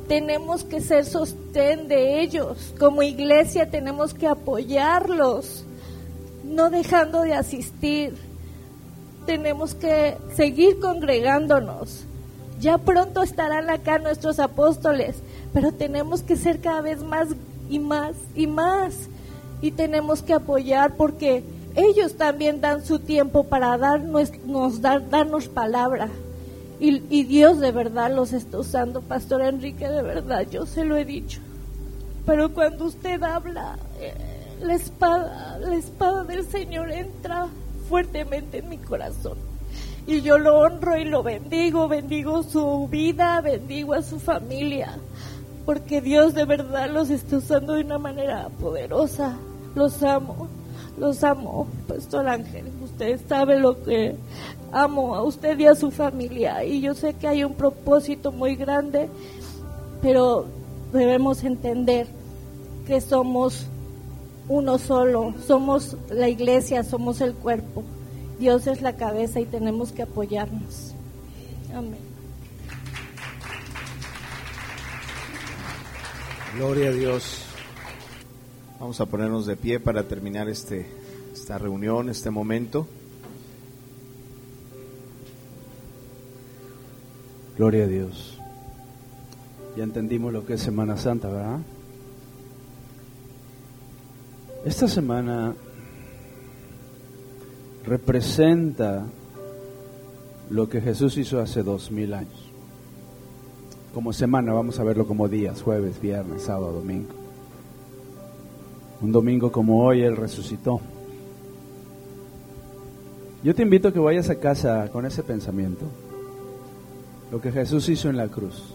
tenemos que ser sostén de ellos. Como iglesia tenemos que apoyarlos, no dejando de asistir. Tenemos que seguir congregándonos. Ya pronto estarán acá nuestros apóstoles, pero tenemos que ser cada vez más y más y más. Y tenemos que apoyar porque ellos también dan su tiempo para darnos, nos dar, darnos palabra. Y, Dios de verdad los está usando, Pastor Enrique, de verdad, yo se lo he dicho. Pero cuando usted habla, eh, la espada, la espada del Señor entra fuertemente en mi corazón. Y yo lo honro y lo bendigo, bendigo su vida, bendigo a su familia, porque Dios de verdad los está usando de una manera poderosa. Los amo, los amo, Pastor Ángel. Usted sabe lo que amo a usted y a su familia y yo sé que hay un propósito muy grande, pero debemos entender que somos uno solo, somos la iglesia, somos el cuerpo. Dios es la cabeza y tenemos que apoyarnos. Amén. Gloria a Dios. Vamos a ponernos de pie para terminar este, esta reunión, este momento. Gloria a Dios. Ya entendimos lo que es Semana Santa, ¿verdad? Esta semana representa lo que Jesús hizo hace dos mil años. Como semana, vamos a verlo como días, jueves, viernes, sábado, domingo. Un domingo como hoy Él resucitó. Yo te invito a que vayas a casa con ese pensamiento. Lo que Jesús hizo en la cruz.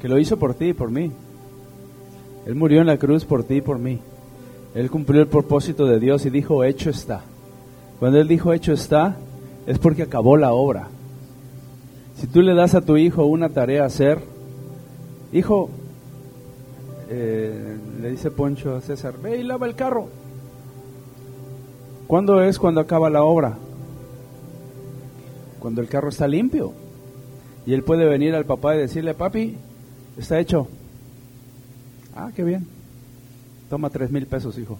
Que lo hizo por ti y por mí. Él murió en la cruz por ti y por mí. Él cumplió el propósito de Dios y dijo, hecho está. Cuando Él dijo, hecho está, es porque acabó la obra. Si tú le das a tu hijo una tarea a hacer, hijo, eh, le dice Poncho a César, ve y lava el carro. ¿Cuándo es cuando acaba la obra? Cuando el carro está limpio. Y él puede venir al papá y decirle, papi, está hecho. Ah, qué bien. Toma tres mil pesos, hijo.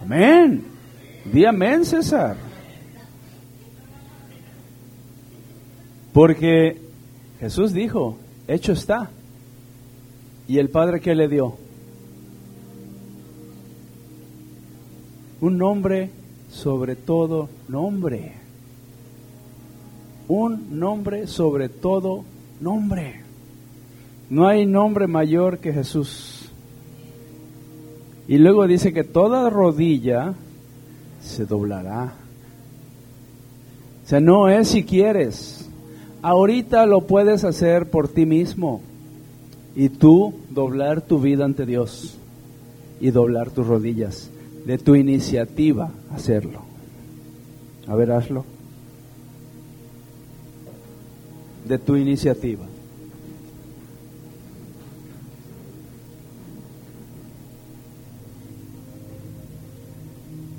Amén. Di amén, César. Porque Jesús dijo, hecho está. ¿Y el Padre qué le dio? Un nombre sobre todo nombre. Un nombre sobre todo nombre. No hay nombre mayor que Jesús. Y luego dice que toda rodilla se doblará. O sea, no es si quieres. Ahorita lo puedes hacer por ti mismo. Y tú doblar tu vida ante Dios. Y doblar tus rodillas. De tu iniciativa hacerlo. A ver, hazlo. De tu iniciativa.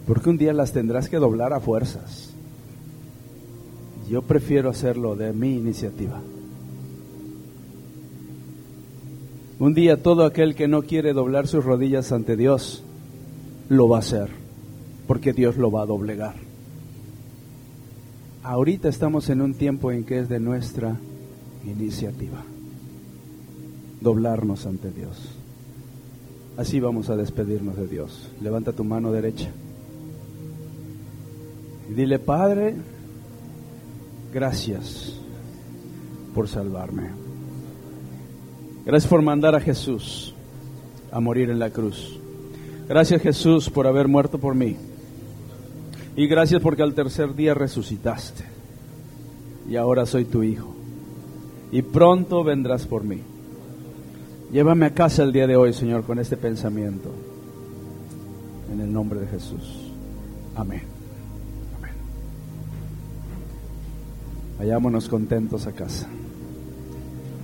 Porque un día las tendrás que doblar a fuerzas. Yo prefiero hacerlo de mi iniciativa. Un día todo aquel que no quiere doblar sus rodillas ante Dios, lo va a hacer, porque Dios lo va a doblegar. Ahorita estamos en un tiempo en que es de nuestra iniciativa, doblarnos ante Dios. Así vamos a despedirnos de Dios. Levanta tu mano derecha. Y dile, Padre, gracias por salvarme. Gracias por mandar a Jesús a morir en la cruz. Gracias Jesús por haber muerto por mí. Y gracias porque al tercer día resucitaste. Y ahora soy tu hijo. Y pronto vendrás por mí. Llévame a casa el día de hoy, Señor, con este pensamiento. En el nombre de Jesús. Amén. Vayámonos contentos a casa.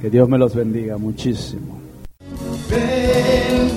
Que Dios me los bendiga muchísimo. Ven